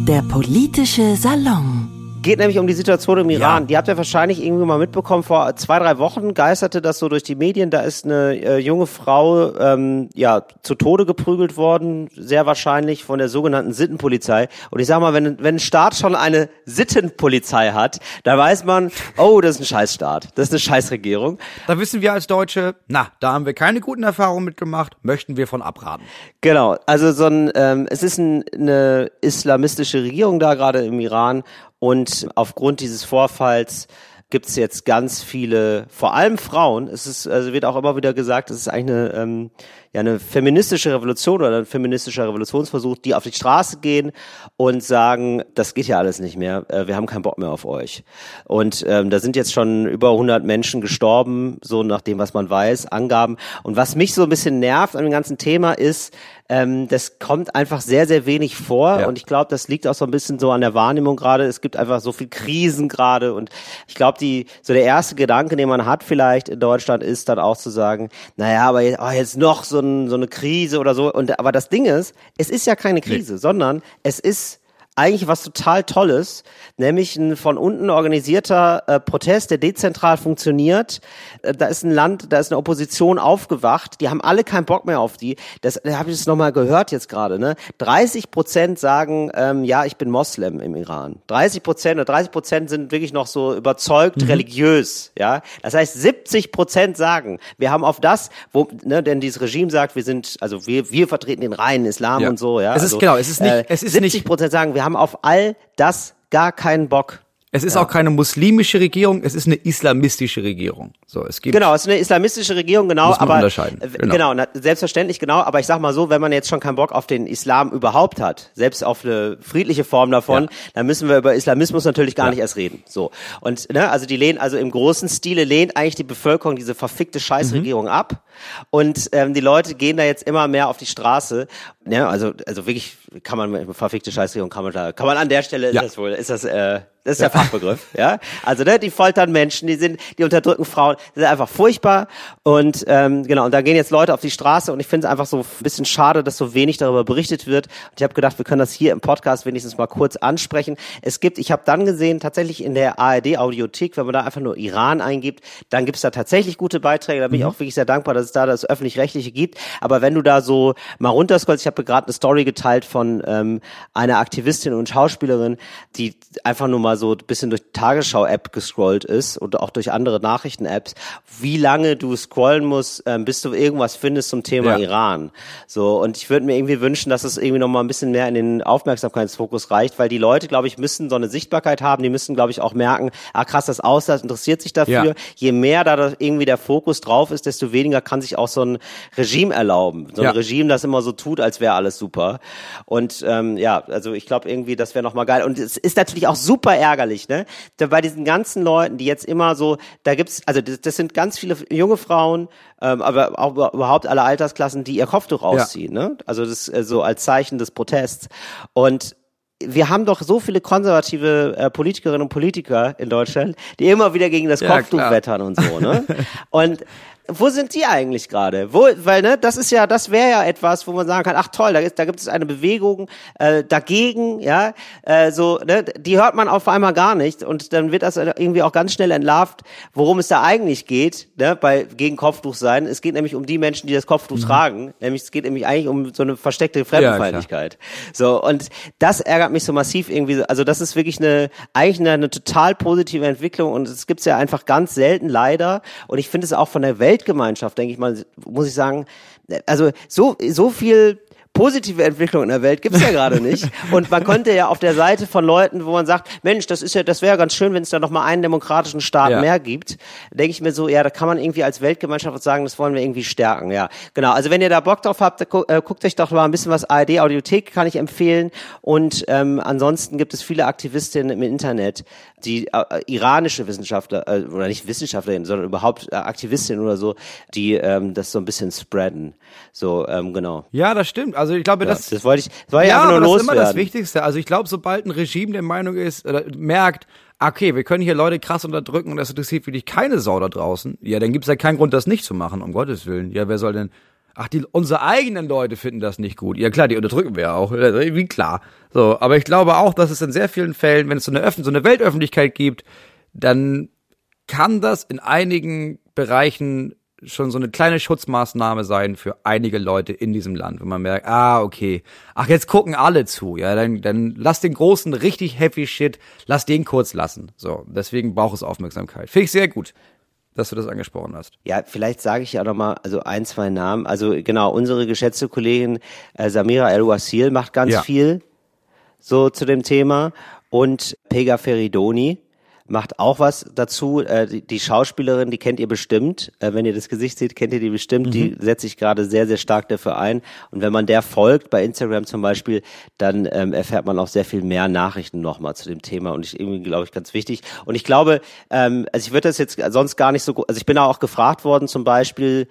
Der politische Salon. Geht nämlich um die Situation im Iran. Ja. Die habt ihr wahrscheinlich irgendwie mal mitbekommen. Vor zwei, drei Wochen geisterte das so durch die Medien. Da ist eine äh, junge Frau ähm, ja zu Tode geprügelt worden, sehr wahrscheinlich von der sogenannten Sittenpolizei. Und ich sag mal, wenn, wenn ein Staat schon eine Sittenpolizei hat, da weiß man, oh, das ist ein Scheißstaat. Das ist eine Scheißregierung. Da wissen wir als Deutsche, na, da haben wir keine guten Erfahrungen mitgemacht, möchten wir von abraten. Genau, also so ein, ähm, es ist ein, eine islamistische Regierung da gerade im Iran und aufgrund dieses Vorfalls gibt's jetzt ganz viele, vor allem Frauen, es ist, also wird auch immer wieder gesagt, es ist eigentlich eine, ähm, ja, eine feministische Revolution oder ein feministischer Revolutionsversuch, die auf die Straße gehen und sagen, das geht ja alles nicht mehr, äh, wir haben keinen Bock mehr auf euch. Und ähm, da sind jetzt schon über 100 Menschen gestorben, so nach dem, was man weiß, Angaben. Und was mich so ein bisschen nervt an dem ganzen Thema ist, ähm, das kommt einfach sehr, sehr wenig vor. Ja. Und ich glaube, das liegt auch so ein bisschen so an der Wahrnehmung gerade. Es gibt einfach so viel Krisen gerade. Und ich glaube, die so der erste Gedanke, den man hat vielleicht in Deutschland, ist dann auch zu sagen, naja, aber jetzt, oh, jetzt noch so, ein, so eine Krise oder so. Und aber das Ding ist, es ist ja keine Krise, sondern es ist eigentlich was total Tolles, nämlich ein von unten organisierter äh, Protest, der dezentral funktioniert. Äh, da ist ein Land, da ist eine Opposition aufgewacht, die haben alle keinen Bock mehr auf die. Das da habe ich das nochmal gehört jetzt gerade. Ne? 30 Prozent sagen, ähm, ja, ich bin Moslem im Iran. 30 Prozent oder 30 Prozent sind wirklich noch so überzeugt religiös. Ja, das heißt 70 Prozent sagen, wir haben auf das, wo, ne, denn dieses Regime sagt, wir sind, also wir, wir vertreten den reinen Islam Ja. und so. Ja, Es ist- also, genau, es ist nicht- äh, es ist 70 nicht- Prozent sagen, wir haben auf all das gar keinen Bock. Es ist auch keine muslimische Regierung, es ist eine islamistische Regierung. So, es gibt Genau, es ist eine islamistische Regierung, genau, Muss man aber unterscheiden, äh, genau. genau, na, selbstverständlich, genau, aber ich sag mal so, wenn man jetzt schon keinen Bock auf den Islam überhaupt hat, selbst auf eine friedliche Form davon, Ja. dann müssen wir über Islamismus natürlich gar Ja. nicht erst reden. So. Und ne, also die lehnen, also im großen Stile lehnt eigentlich die Bevölkerung diese verfickte Scheißregierung Mhm. ab. Und ähm, die Leute gehen da jetzt immer mehr auf die Straße. Ja, also, also wirklich kann man verfickte Scheißregierung kann man da, kann man an der Stelle Ja. ist das wohl, ist das, äh, das ist der Fachbegriff, ja. Also ne, die foltern Menschen, die sind, die unterdrücken Frauen, das ist einfach furchtbar. Und ähm, genau, und da gehen jetzt Leute auf die Straße und ich finde es einfach so ein bisschen schade, dass so wenig darüber berichtet wird. Und ich habe gedacht, wir können das hier im Podcast wenigstens mal kurz ansprechen. Es gibt, ich habe dann gesehen, tatsächlich in der ARD-Audiothek, wenn man da einfach nur Iran eingibt, dann gibt's da tatsächlich gute Beiträge. Da bin ich auch wirklich sehr dankbar, dass es da das öffentlich-rechtliche gibt. Aber wenn du da so mal runterscrollst, ich habe habe gerade eine Story geteilt von ähm, einer Aktivistin und Schauspielerin, die einfach nur mal so ein bisschen durch die Tagesschau-App gescrollt ist und auch durch andere Nachrichten-Apps, wie lange du scrollen musst, ähm, bis du irgendwas findest zum Thema Ja. Iran. So, und ich würde mir irgendwie wünschen, dass es irgendwie noch mal ein bisschen mehr in den Aufmerksamkeitsfokus reicht, weil die Leute, glaube ich, müssen so eine Sichtbarkeit haben, die müssen, glaube ich, auch merken, ah krass, das Ausland interessiert sich dafür. Ja. Je mehr da da irgendwie der Fokus drauf ist, desto weniger kann sich auch so ein Regime erlauben. So ein Ja. Regime, das immer so tut, als wäre alles super. Und ähm, ja, also ich glaube irgendwie, das wäre noch mal geil. Und es ist natürlich auch super ärgerlich, ne? Da bei diesen ganzen Leuten, die jetzt immer so, da gibt's, also das, das sind ganz viele junge Frauen, ähm, aber auch über- überhaupt alle Altersklassen, die ihr Kopftuch rausziehen, ne? Also das äh, so als Zeichen des Protests. Und wir haben doch so viele konservative äh, Politikerinnen und Politiker in Deutschland, die immer wieder gegen das Ja, Kopftuch klar. wettern und so, ne? und wo sind die eigentlich gerade? Wo, weil ne, das ist ja, das wäre ja etwas, wo man sagen kann, ach toll, da, da gibt es eine Bewegung äh, dagegen, ja, äh, so, ne, die hört man auf einmal gar nicht und dann wird das irgendwie auch ganz schnell entlarvt, worum es da eigentlich geht, ne, bei gegen Kopftuch sein. Es geht nämlich um die Menschen, die das Kopftuch tragen, nämlich es geht nämlich eigentlich um so eine versteckte Fremdenfeindlichkeit. so und das ärgert mich so massiv irgendwie. so. Also das ist wirklich eine eigentlich eine, eine total positive Entwicklung und es gibt's ja einfach ganz selten leider. Und ich finde es auch von der Weltgemeinschaft, denke ich mal, muss ich sagen, also so so viel positive Entwicklung in der Welt gibt's ja gerade nicht. Und man könnte ja auf der Seite von Leuten, wo man sagt, Mensch, das ist ja, das wäre ganz schön, wenn es da noch mal einen demokratischen Staat Ja. mehr gibt, denke ich mir so, ja, da kann man irgendwie als Weltgemeinschaft sagen, das wollen wir irgendwie stärken. Ja, genau. Also wenn ihr da Bock drauf habt, gu äh, guckt euch doch mal ein bisschen was ARD Audiothek kann ich empfehlen. Und ähm, ansonsten gibt es viele Aktivistinnen im Internet, die äh, iranische Wissenschaftler äh, oder nicht Wissenschaftlerinnen, sondern überhaupt äh, Aktivistinnen oder so, die ähm, das so ein bisschen spreaden. So ähm, genau. Ja, das stimmt. Also ich glaube, Ja, das, das wollte ich, das wollte ich ja, nur aber das ist immer das loswerden. Wichtigste. Also ich glaube, sobald ein Regime der Meinung ist, oder merkt, okay, wir können hier Leute krass unterdrücken und das interessiert wirklich keine Sau da draußen, ja, dann gibt's ja keinen Grund, das nicht zu machen, um Gottes Willen. Ja, wer soll denn, ach, die, unsere eigenen Leute finden das nicht gut. Ja klar, die unterdrücken wir ja auch, wie klar. So, aber ich glaube auch, dass es in sehr vielen Fällen, wenn es so eine, Öffn so eine Weltöffentlichkeit gibt, dann kann das in einigen Bereichen schon so eine kleine Schutzmaßnahme sein für einige Leute in diesem Land, wenn man merkt, ah, okay, ach, jetzt gucken alle zu, ja, dann, dann lass den großen richtig heavy Shit, lass den kurz lassen. So, deswegen braucht es Aufmerksamkeit. Finde ich sehr gut, dass du das angesprochen hast. Ja, vielleicht sage ich ja noch mal also ein, zwei Namen. Also genau, unsere geschätzte Kollegin äh, Samira El-Wasil macht ganz Ja. viel so zu dem Thema und Pega Feridoni macht auch was dazu. Äh, die, die Schauspielerin, die kennt ihr bestimmt. Äh, wenn ihr das Gesicht seht, kennt ihr die bestimmt. Die setzt sich gerade sehr, sehr stark dafür ein. Und wenn man der folgt, bei Instagram zum Beispiel, dann ähm, erfährt man auch sehr viel mehr Nachrichten nochmal zu dem Thema. Und ich irgendwie, glaube ich, ganz wichtig. Und ich glaube, ähm, also ich würde das jetzt sonst gar nicht so, gu- also ich bin da auch gefragt worden zum Beispiel,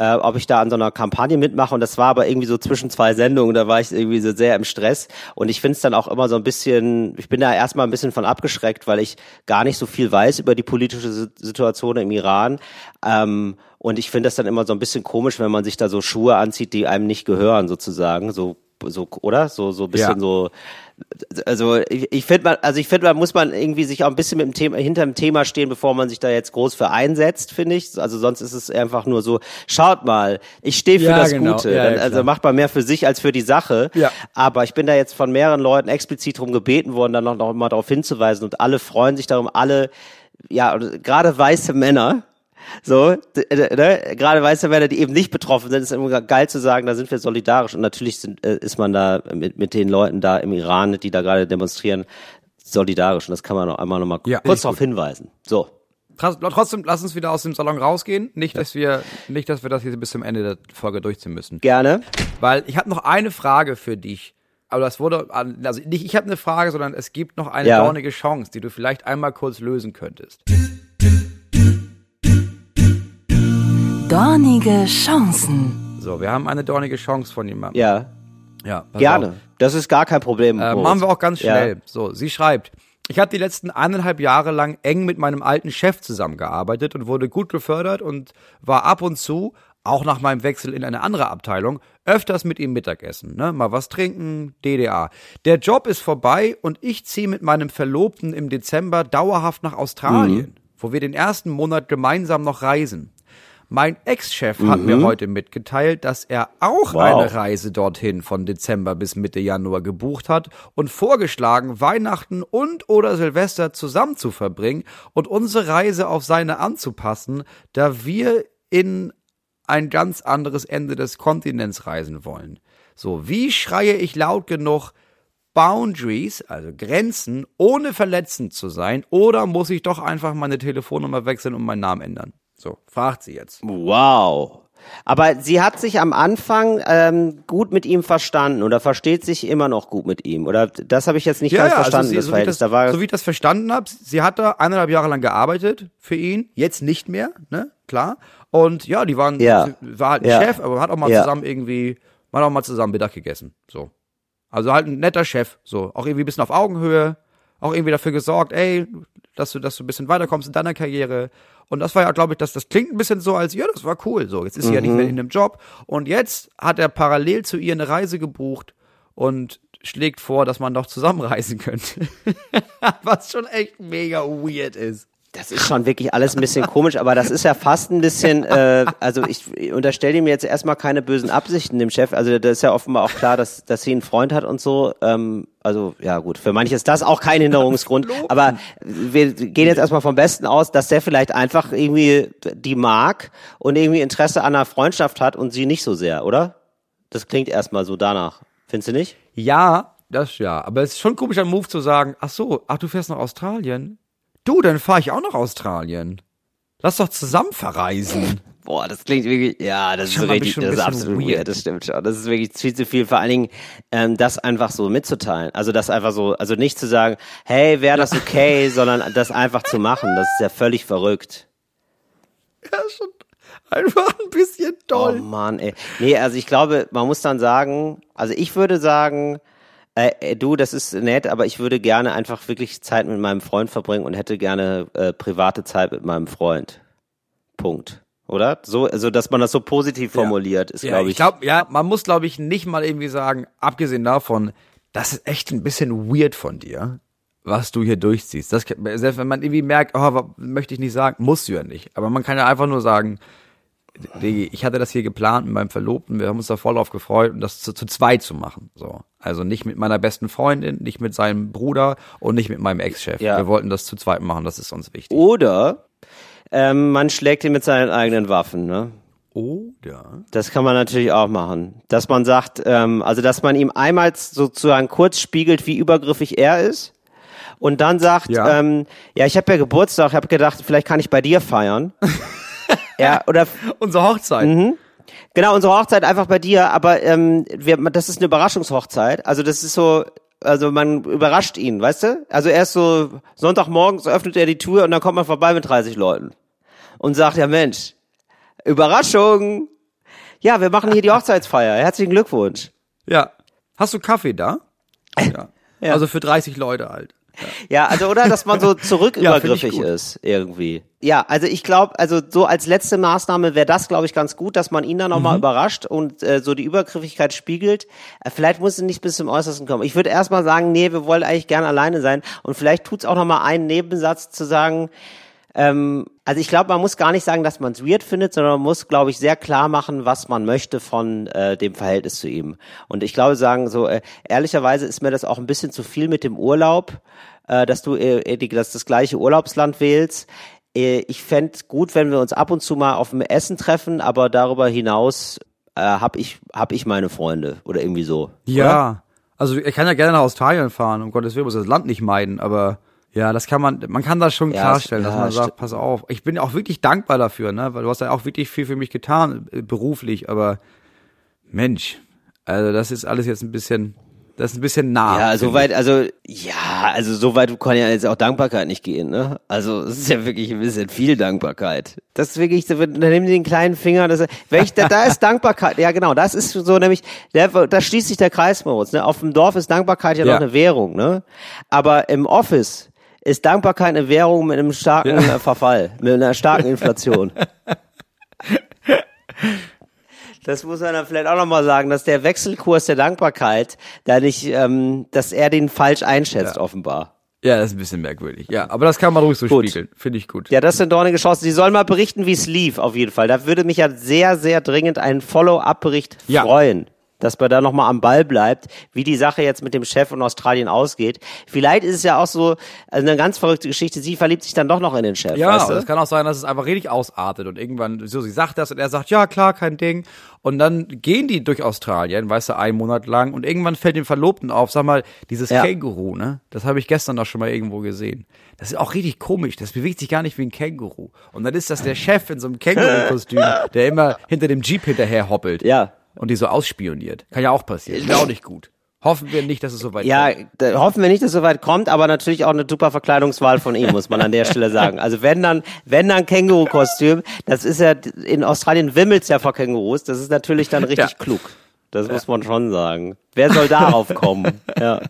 äh, ob ich da an so einer Kampagne mitmache. Und das war aber irgendwie so zwischen zwei Sendungen, da war ich irgendwie so sehr im Stress. Und ich finde es dann auch immer so ein bisschen, ich bin da erstmal ein bisschen von abgeschreckt, weil ich gar nicht so viel weiß über die politische Si- Situation im Iran. Ähm, und ich finde das dann immer so ein bisschen komisch, wenn man sich da so Schuhe anzieht, die einem nicht gehören sozusagen, so so oder so so ein bisschen Ja. so also ich, ich finde man, also ich finde, man muss man irgendwie sich auch ein bisschen mit dem Thema hinter dem Thema stehen, bevor man sich da jetzt groß für einsetzt, finde ich. Also sonst ist es einfach nur so, schaut mal, ich stehe für Ja, das genau. Gute. Ja, Dann, also macht man mehr für sich als für die Sache. Ja. Aber ich bin da jetzt von mehreren Leuten explizit darum gebeten worden, dann noch, noch mal darauf hinzuweisen und alle freuen sich darum, alle, ja, gerade weiße Männer, so, d- ne? gerade weiße Männer, die eben nicht betroffen sind, ist immer geil zu sagen, da sind wir solidarisch und natürlich sind, äh, ist man da mit, mit den Leuten da im Iran, die da gerade demonstrieren, solidarisch und das kann man noch einmal noch mal Ja, kurz darauf hinweisen. So. Trotzdem, lass uns wieder aus dem Salon rausgehen. Nicht, dass wir, nicht, dass wir das hier bis zum Ende der Folge durchziehen müssen. Gerne. Weil ich habe noch eine Frage für dich. Aber das wurde, an- also nicht ich habe eine Frage, sondern es gibt noch eine Ja. dornige Chance, die du vielleicht einmal kurz lösen könntest. Dornige Chancen. So, wir haben eine dornige Chance von jemandem. Ja. ja Gerne. auf. Das ist gar kein Problem. Äh, machen wir auch ganz Ja. schnell. So, sie schreibt, ich habe die letzten eineinhalb Jahre lang eng mit meinem alten Chef zusammengearbeitet und wurde gut gefördert und war ab und zu, auch nach meinem Wechsel in eine andere Abteilung, öfters mit ihm Mittagessen. Ne? Mal was trinken, DDA. Der Job ist vorbei und ich ziehe mit meinem Verlobten im Dezember dauerhaft nach Australien, wo wir den ersten Monat gemeinsam noch reisen. Mein Ex-Chef hat mir heute mitgeteilt, dass er auch Wow. eine Reise dorthin von Dezember bis Mitte Januar gebucht hat und vorgeschlagen, Weihnachten und oder Silvester zusammen zu verbringen und unsere Reise auf seine anzupassen, da wir in ein ganz anderes Ende des Kontinents reisen wollen. So, wie schreie ich laut genug Boundaries, also Grenzen, ohne verletzend zu sein, oder muss ich doch einfach meine Telefonnummer wechseln und meinen Namen ändern? So, fragt sie jetzt. Wow. Aber sie hat sich am Anfang ähm, gut mit ihm verstanden oder versteht sich immer noch gut mit ihm. Oder das habe ich jetzt nicht ganz verstanden, sie- das so, wie Verhältnis. das, da war so wie ich das verstanden habe, sie hat da eineinhalb Jahre lang gearbeitet für ihn, jetzt nicht mehr, ne, klar. Und ja, die waren, Ja. sie war halt ein Ja. Chef, aber man hat auch mal Ja. zusammen irgendwie, man hat auch mal zusammen Mittag gegessen, so. Also halt ein netter Chef, so. Auch irgendwie ein bisschen auf Augenhöhe, auch irgendwie dafür gesorgt, ey, dass du, dass du ein bisschen weiterkommst in deiner Karriere. Und das war ja, glaube ich, das, das klingt ein bisschen so, als, ja, das war cool, so. Jetzt ist sie ja nicht mehr in dem Job. Und jetzt hat er parallel zu ihr eine Reise gebucht und schlägt vor, dass man doch zusammenreisen könnte. Was schon echt mega weird ist. Das ist schon wirklich alles ein bisschen komisch, aber das ist ja fast ein bisschen, äh, also ich unterstelle ihm jetzt erstmal keine bösen Absichten dem Chef. Also das ist ja offenbar auch klar, dass, dass sie einen Freund hat und so. Ähm, also ja gut, für manche ist das auch kein Hinderungsgrund. aber wir gehen jetzt erstmal vom Besten aus, dass der vielleicht einfach irgendwie die mag und irgendwie Interesse an einer Freundschaft hat und sie nicht so sehr, oder? Das klingt erstmal so danach. Findest du nicht? Ja, das ja. Aber es ist schon komisch, ein Move zu sagen, ach so, ach, du fährst nach Australien? Du, dann fahre ich auch nach Australien. Lass doch zusammen verreisen. Boah, das klingt wirklich, ja, das ist Schon mal richtig, das ist absolut weird. weird, das stimmt schon. Das ist wirklich viel zu viel, vor allen Dingen, ähm, das einfach so mitzuteilen. Also das einfach so, also nicht zu sagen, hey, wäre das okay, sondern das einfach zu machen, das ist ja völlig verrückt. Ja, schon einfach ein bisschen Oh doll. Mann, ey. Nee, also ich glaube, man muss dann sagen, also ich würde sagen, äh, äh, du, das ist nett, aber ich würde gerne einfach wirklich Zeit mit meinem Freund verbringen und hätte gerne äh, private Zeit mit meinem Freund. Punkt. Oder? So, also dass man das so positiv formuliert, ist, Ja, glaube ich. ich glaube, ja, man muss, glaube ich, nicht mal irgendwie sagen, abgesehen davon, das ist echt ein bisschen weird von dir, was du hier durchziehst. Das, selbst wenn man irgendwie merkt, oh, möchte ich nicht sagen, musst du ja nicht. Aber man kann ja einfach nur sagen, ich hatte das hier geplant mit meinem Verlobten, wir haben uns da voll drauf gefreut, um das zu, zu zweit zu machen. So. Also nicht mit meiner besten Freundin, nicht mit seinem Bruder und nicht mit meinem Ex-Chef. Ja. Wir wollten das zu zweit machen, das ist uns wichtig. Oder ähm, man schlägt ihn mit seinen eigenen Waffen, ne? Oder? Das kann man natürlich auch machen. Dass man sagt, ähm, also dass man ihm einmal sozusagen kurz spiegelt, wie übergriffig er ist. Und dann sagt, Ja. ja, ähm, ja ich habe ja Geburtstag, ich habe gedacht, vielleicht kann ich bei dir feiern. ja, oder Unsere Hochzeit. Genau, unsere Hochzeit einfach bei dir, aber ähm, wir, das ist eine Überraschungshochzeit. Also das ist so, also man überrascht ihn, weißt du? Also erst so Sonntagmorgens öffnet er die Tür und dann kommt man vorbei mit 30 Leuten und sagt, ja Mensch, Überraschung. Ja, wir machen hier die Hochzeitsfeier. Herzlichen Glückwunsch. Ja. Hast du Kaffee da? Ja. Ja. Also für 30 Leute halt. Ja, also oder dass man so Ja, zurückübergriffig gut. ist irgendwie. Ja, also ich glaube, also so als letzte Maßnahme wäre das, glaube ich, ganz gut, dass man ihn dann nochmal Mhm. überrascht und äh, so die Übergriffigkeit spiegelt. Äh, vielleicht muss es nicht bis zum Äußersten kommen. Ich würde erstmal sagen, nee, wir wollen eigentlich gerne alleine sein und vielleicht tut's auch nochmal einen Nebensatz zu sagen, ähm, also ich glaube, man muss gar nicht sagen, dass man es weird findet, sondern man muss, glaube ich, sehr klar machen, was man möchte von äh, dem Verhältnis zu ihm. Und ich glaube, sagen so äh, ehrlicherweise ist mir das auch ein bisschen zu viel mit dem Urlaub, äh, dass du äh, die, dass das gleiche Urlaubsland wählst. Äh, ich fänd gut, wenn wir uns ab und zu mal auf dem Essen treffen, aber darüber hinaus äh, hab ich hab ich meine Freunde oder irgendwie so. Oder? Ja. Also ich kann ja gerne nach Australien fahren, um Gottes Willen, muss das Land nicht meiden, aber ja, das kann man, man kann das schon Ja, klarstellen, es- dass ja, man sagt, pass auf. Ich bin auch wirklich dankbar dafür, ne, weil du hast ja auch wirklich viel für mich getan, äh, beruflich, aber Mensch, also das ist alles jetzt ein bisschen, das ist ein bisschen nah. Ja, finde so weit, also, ja, also so weit kann ja jetzt auch Dankbarkeit nicht gehen, ne? Also, es ist ja wirklich ein bisschen viel Dankbarkeit. Das ist wirklich, so, dann nimm den kleinen Finger, das, welch, da, da ist Dankbarkeit, ja genau, das ist so nämlich, der, da schließt sich der Kreis, Moritz, ne? Auf dem Dorf ist Dankbarkeit ja, Ja. noch eine Währung, ne? Aber im Office ist Dankbarkeit eine Währung mit einem starken äh, Verfall, mit einer starken Inflation. Das muss man dann vielleicht auch nochmal sagen, dass der Wechselkurs der Dankbarkeit da nicht, ähm, dass er den falsch einschätzt, Ja. offenbar. Ja, das ist ein bisschen merkwürdig. Ja, aber das kann man ruhig so Gut. spiegeln. Finde ich gut. Ja, das eine dornige Chance. Sie soll mal berichten, wie es lief, auf jeden Fall. Da würde mich ja sehr, sehr dringend ein Follow-up-Bericht Ja. freuen. Dass man da nochmal am Ball bleibt, wie die Sache jetzt mit dem Chef in Australien ausgeht. Vielleicht ist es ja auch so also eine ganz verrückte Geschichte. Sie verliebt sich dann doch noch in den Chef. Ja, weißt und du? es kann auch sein, dass es einfach richtig ausartet und irgendwann, so, sie sagt das und er sagt, ja, klar, kein Ding. Und dann gehen die durch Australien, weißt du, einen Monat lang und irgendwann fällt dem Verlobten auf, sag mal, dieses Ja. Känguru, ne? Das habe ich gestern auch schon mal irgendwo gesehen. Das ist auch richtig komisch, das bewegt sich gar nicht wie ein Känguru. Und dann ist das der Chef in so einem Känguru-Kostüm, der immer hinter dem Jeep hinterher hoppelt. Ja. Und die so ausspioniert. Kann ja auch passieren. Wäre auch nicht gut. Hoffen wir nicht, dass es so weit Ja, kommt. da hoffen wir nicht, dass es soweit kommt, aber natürlich auch eine super Verkleidungswahl von ihm, muss man an der Stelle sagen. Also wenn dann, wenn dann Känguru-Kostüm, das ist ja, in Australien wimmelt's ja vor Kängurus, das ist natürlich dann richtig Ja. klug. Das muss man schon sagen. Wer soll darauf kommen? Ja.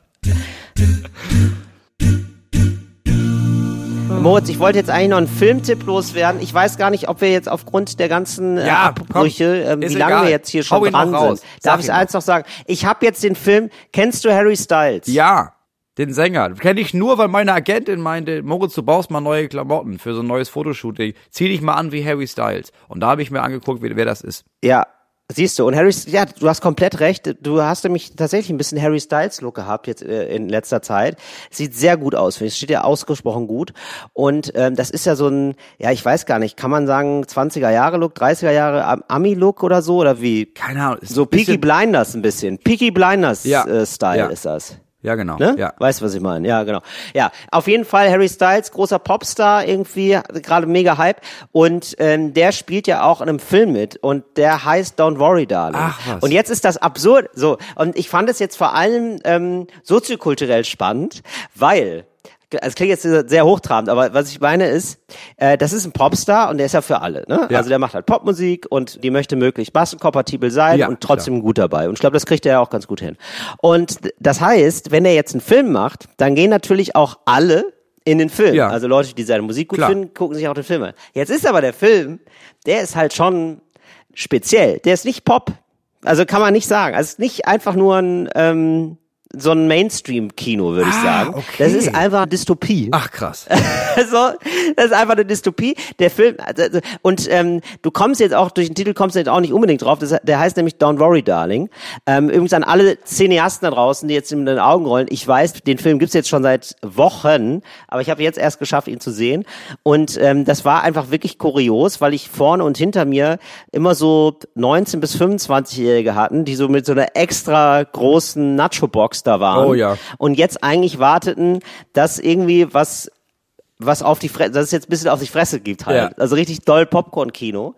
Moritz, ich wollte jetzt eigentlich noch einen Filmtipp loswerden. Ich weiß gar nicht, ob wir jetzt aufgrund der ganzen äh, Ja, Abbrüche, ähm, wie lange egal. wir jetzt hier schon dran sind. Darf ich eins noch sagen? Ich habe jetzt den Film, kennst du Harry Styles? Ja, den Sänger. Kenne ich nur, weil meine Agentin meinte, Moritz, du brauchst mal neue Klamotten für so ein neues Fotoshooting. Zieh dich mal an wie Harry Styles. Und da habe ich mir angeguckt, wer das ist. Ja, siehst du. Und Harry, ja, du hast komplett recht. Du hast nämlich tatsächlich ein bisschen Harry Styles Look gehabt jetzt äh, in letzter Zeit. Sieht sehr gut aus, finde ich. Steht ja ausgesprochen gut. Und ähm, das ist ja so ein, ja, ich weiß gar nicht, kann man sagen 20er Jahre Look, 30er Jahre Am- Ami Look oder so oder wie? Keine Ahnung. So Peaky Blinders ein bisschen. Peaky Blinders Ja, äh, Style ja. ist das. Ja, genau. Ne? Ja. Weißt du, was ich meine? Ja, genau. Ja, auf jeden Fall Harry Styles, großer Popstar irgendwie, gerade mega Hype. Und ähm, der spielt ja auch in einem Film mit und der heißt Don't Worry, Darling. Ach, was. Und jetzt ist das absurd. So, und ich fand es jetzt vor allem ähm, soziokulturell spannend, weil es klingt jetzt sehr hochtrabend, aber was ich meine ist, äh, das ist ein Popstar und der ist ja für alle. Ne? Ja. Also der macht halt Popmusik und die möchte möglichst massenkompatibel sein Ja, und trotzdem gut dabei. Und ich glaube, das kriegt er ja auch ganz gut hin. Und das heißt, wenn er jetzt einen Film macht, dann gehen natürlich auch alle in den Film. Ja. Also Leute, die seine Musik gut Klar. finden, gucken sich auch den Film an. Jetzt ist aber der Film, der ist halt schon speziell. Der ist nicht Pop. Also kann man nicht sagen. Also es ist nicht einfach nur ein ähm, so ein Mainstream-Kino, würde ich Ah, sagen. okay. Das ist einfach Dystopie. Ach, krass. Also, das ist einfach eine Dystopie. Der Film, also, und ähm, du kommst jetzt auch, durch den Titel kommst du jetzt auch nicht unbedingt drauf, das, der heißt nämlich Don't Worry, Darling. Ähm, übrigens an alle Cineasten da draußen, die jetzt in den Augen rollen, ich weiß, den Film gibt's jetzt schon seit Wochen, aber ich habe jetzt erst geschafft, ihn zu sehen. Und ähm, das war einfach wirklich kurios, weil ich vorne und hinter mir immer so 19- bis 25-Jährige hatten, die so mit so einer extra großen Nacho-Box da waren. Oh ja. Und jetzt eigentlich warteten, dass irgendwie was was auf die Fresse, dass es jetzt ein bisschen auf die Fresse gibt halt. Ja. Also richtig doll Popcorn-Kino.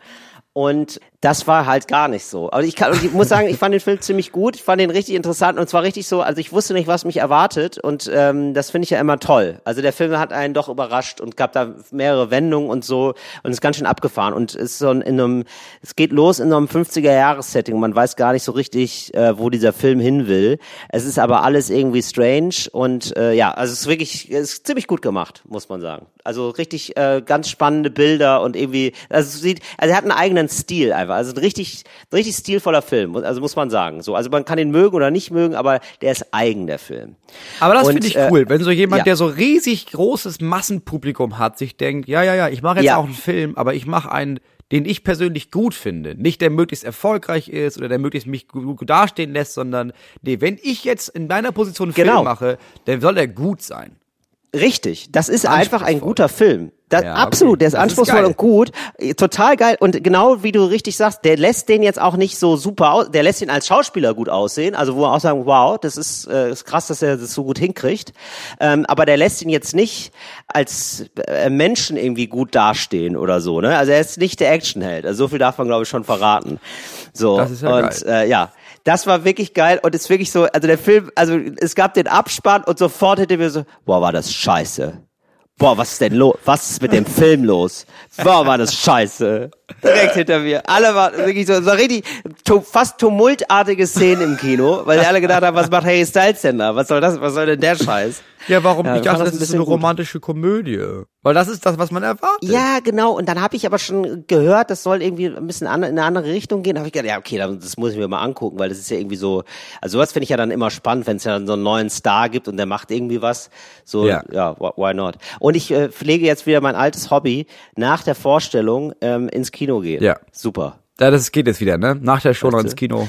Und das war halt gar nicht so. Aber ich kann, ich muss sagen, ich fand den Film ziemlich gut. Ich fand den richtig interessant und zwar richtig so, also ich wusste nicht, was mich erwartet und ähm, das finde ich ja immer toll. Also der Film hat einen doch überrascht und gab da mehrere Wendungen und so und ist ganz schön abgefahren und ist so in einem, es geht los in einem 50er-Jahres-Setting. Man weiß gar nicht so richtig, äh, wo dieser Film hin will. Es ist aber alles irgendwie strange und äh, ja, also es ist wirklich, es ist ziemlich gut gemacht, muss man sagen. Also richtig äh, ganz spannende Bilder und irgendwie, also es sieht, also er hat einen eigenen Stil einfach. Also ein richtig, ein richtig stilvoller Film, also muss man sagen. So, also man kann ihn mögen oder nicht mögen, aber der ist eigen der Film. Aber das finde ich äh, cool, wenn so jemand, ja. der so riesig großes Massenpublikum hat, sich denkt, ja, ja, ja, ich mache jetzt Ja. auch einen Film, aber ich mache einen, den ich persönlich gut finde. Nicht der möglichst erfolgreich ist oder der möglichst mich gut, gut dastehen lässt, sondern nee, wenn ich jetzt in deiner Position einen Genau. Film mache, dann soll er gut sein. Richtig, das ist einfach ein guter Film. Das, Ja, absolut, okay. der ist Das ist anspruchsvoll geil. und gut, total geil und genau wie du richtig sagst, der lässt den jetzt auch nicht so super aus, der lässt ihn als Schauspieler gut aussehen, also wo wir auch sagen, wow, das ist, äh, ist krass, dass er das so gut hinkriegt, ähm, aber der lässt ihn jetzt nicht als äh, Menschen irgendwie gut dastehen oder so, ne? Also er ist nicht der Actionheld, also so viel darf man glaube ich schon verraten. So Das ist ja und geil. äh, ja, das war wirklich geil und ist wirklich so, also der Film, also es gab den Abspann und sofort hinter mir so, boah, war das scheiße. Boah, was ist denn los? Was ist mit dem Film los? Boah, war das scheiße. Direkt hinter mir. Alle waren wirklich so, so richtig, fast tumultartige Szenen im Kino, weil sie alle gedacht haben, was macht Harry Styles denn da? Was soll das, was soll denn der Scheiß? Ja, warum? Ja, ich ich fand dachte, das das ist eine gut. romantische Komödie. Weil das ist das, was man erwartet. Ja, genau. Und dann habe ich aber schon gehört, das soll irgendwie ein bisschen an, in eine andere Richtung gehen. Da habe ich gedacht, ja, okay, dann, das muss ich mir mal angucken, weil das ist ja irgendwie so, also sowas finde ich ja dann immer spannend, wenn es ja dann so einen neuen Star gibt und der macht irgendwie was. So, Ja. ja, wh- why not? Und ich äh, pflege jetzt wieder mein altes Hobby, nach der Vorstellung ähm, ins Kino gehen. Ja. Super. Ja, das geht jetzt wieder, ne? Nach der Show noch ins? Kino.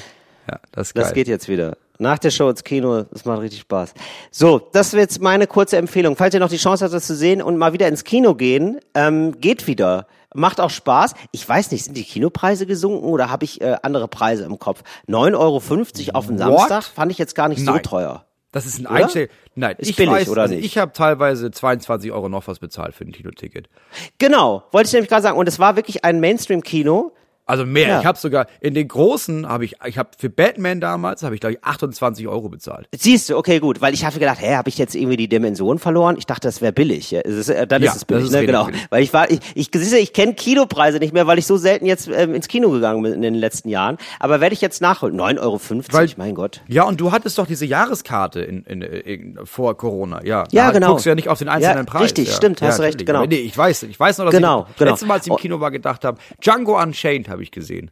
Ja, das ist geil. Das geht jetzt wieder. Nach der Show ins Kino, das macht richtig Spaß. So, das wäre jetzt meine kurze Empfehlung. Falls ihr noch die Chance habt, das zu sehen und mal wieder ins Kino gehen, ähm, geht wieder. Macht auch Spaß. Ich weiß nicht, sind die Kinopreise gesunken oder habe ich äh, andere Preise im Kopf? 9,50 Euro auf den? Samstag fand ich jetzt gar nicht so Nein. teuer. Das ist ein? Einstell. Nein, Ist ich billig, weiß, oder also nicht? ich habe teilweise 22 Euro noch was bezahlt für ein Kinoticket. Genau, wollte ich nämlich gerade sagen. Und es war wirklich ein Mainstream-Kino. Also mehr. Ja. Ich habe sogar in den großen habe ich, ich habe für Batman damals habe ich glaube ich 28 Euro bezahlt. Siehst du, okay, gut, weil ich habe gedacht, hä, habe ich jetzt irgendwie die Dimension verloren? Ich dachte, das wäre billig. Ja, es ist, äh, dann Ja, ist es billig, ne? genau. billig. Weil ich war, ich, ich, siehst du, ich kenne Kinopreise nicht mehr, weil ich so selten jetzt ähm, ins Kino gegangen bin in den letzten Jahren. Aber werde ich jetzt nachholen. 9,50 Euro, Weil- mein Gott. Ja, und du hattest doch diese Jahreskarte in, in, in, vor Corona. Ja, Ja, da genau. guckst du ja nicht auf den einzelnen Ja, Preis. richtig, ja. stimmt, hast ja, recht, natürlich. genau. Nee, ich weiß, ich weiß noch, dass Genau, ich genau. letztes Mal, als ich im Oh. Kino war, gedacht habe, Django Unchained habe ich gesehen.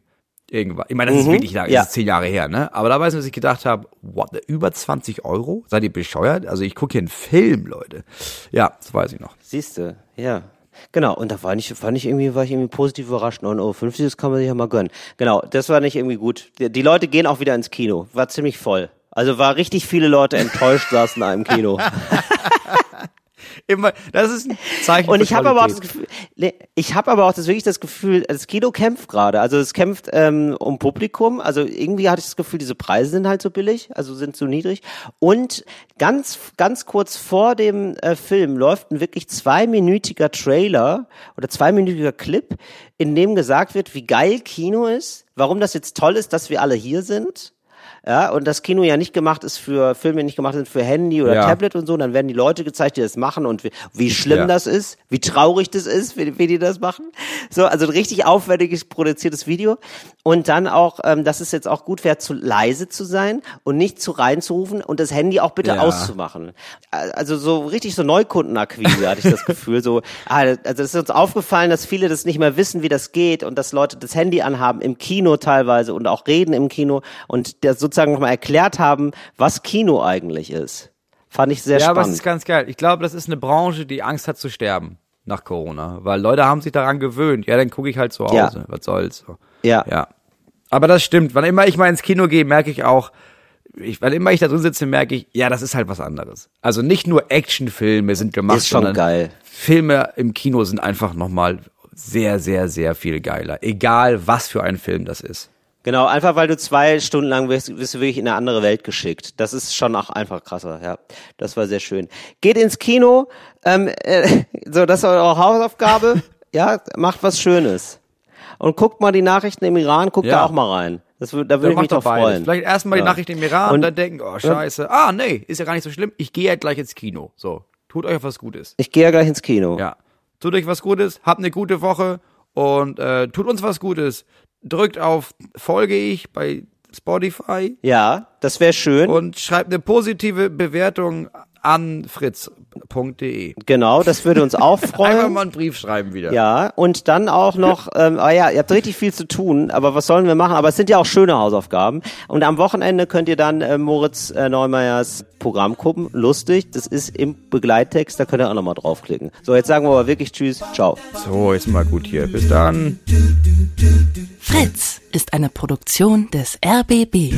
Irgendwann. Ich meine, das ist wirklich lange, Mhm. ja. das ist zehn Jahre her, ne? Aber da weiß ich, dass ich gedacht habe, what, über 20 Euro? Seid ihr bescheuert? Also ich gucke hier einen Film, Leute. Ja, das weiß ich noch. Siehst du, ja. Genau, und da war ich, fand ich irgendwie, war ich irgendwie positiv überrascht. 9,50 Euro, das kann man sich ja mal gönnen. Genau, das war nicht irgendwie gut. Die, die Leute gehen auch wieder ins Kino. War ziemlich voll. Also war richtig viele Leute enttäuscht saßen da im Kino. Immer, das ist ein Zeichen Und ich habe aber auch das. Gefühl, nee, ich habe aber auch das wirklich das Gefühl, das Kino kämpft gerade. Also es kämpft ähm, um Publikum. Also irgendwie hatte ich das Gefühl, diese Preise sind halt so billig, also sind so niedrig. Und ganz ganz kurz vor dem äh, Film läuft ein wirklich zweiminütiger Trailer oder zweiminütiger Clip, in dem gesagt wird, wie geil Kino ist, warum das jetzt toll ist, dass wir alle hier sind. Ja, und das Kino ja nicht gemacht ist für Filme, die nicht gemacht sind für Handy oder Ja. Tablet und so, dann werden die Leute gezeigt, die das machen und wie, wie schlimm Ja. das ist, wie traurig das ist, wie, wie die das machen. So, also ein richtig aufwendiges produziertes Video. Und dann auch, ähm, dass es jetzt auch gut wäre, zu leise zu sein und nicht zu reinzurufen und das Handy auch bitte Ja. auszumachen. Also so richtig so Neukundenakquise hatte ich das Gefühl. So, ah, also es ist uns aufgefallen, dass viele das nicht mehr wissen, wie das geht und dass Leute das Handy anhaben im Kino teilweise und auch reden im Kino und der sozusagen nochmal erklärt haben, was Kino eigentlich ist. Fand ich sehr Ja, aber es spannend. ist ganz geil. Ich glaube, das ist eine Branche, die Angst hat zu sterben nach Corona. Weil Leute haben sich daran gewöhnt. Ja, dann gucke ich halt zu Hause. Ja. Was soll's. So. Ja. Ja. Aber das stimmt. Wann immer ich mal ins Kino gehe, merke ich auch, ich, wann immer ich da drin sitze, merke ich, ja, das ist halt was anderes. Also nicht nur Actionfilme sind gemacht, Ist schon sondern geil. Filme im Kino sind einfach nochmal sehr, sehr, sehr viel geiler. Egal, was für ein Film das ist. Genau, einfach weil du zwei Stunden lang wirst, wirst du wirklich in eine andere Welt geschickt. Das ist schon auch einfach krasser, ja. Das war sehr schön. Geht ins Kino, ähm, äh, so, das ist eure Hausaufgabe, ja, macht was Schönes. Und guckt mal die Nachrichten im Iran, guckt Ja. da auch mal rein. Das, da würde ich mich doch beides. freuen. Vielleicht erstmal Ja. die Nachricht im Iran und, Und- dann denken, oh scheiße, ah nee, ist ja gar nicht so schlimm. Ich gehe ja gleich ins Kino. So, tut euch was Gutes. Ich gehe ja gleich ins Kino. Ja, tut euch was Gutes, habt eine gute Woche und äh, tut uns was Gutes. Drückt auf Folge ich bei Spotify Ja, das wäre schön. und schreibt eine positive Bewertung an fritz.de. genau, das würde uns auch Einfach freuen. mal einen Brief schreiben wieder. Ja, und dann auch noch, ähm, ah ja, ihr habt richtig viel zu tun, aber was sollen wir machen? Aber es sind ja auch schöne Hausaufgaben. Und am Wochenende könnt ihr dann äh, Moritz äh, Neumeyers Programm gucken. Lustig, das ist im Begleittext, da könnt ihr auch nochmal draufklicken. So, jetzt sagen wir aber wirklich Tschüss, ciao. So, ist mal gut hier. Bis dann. Fritz ist eine Produktion des RBB.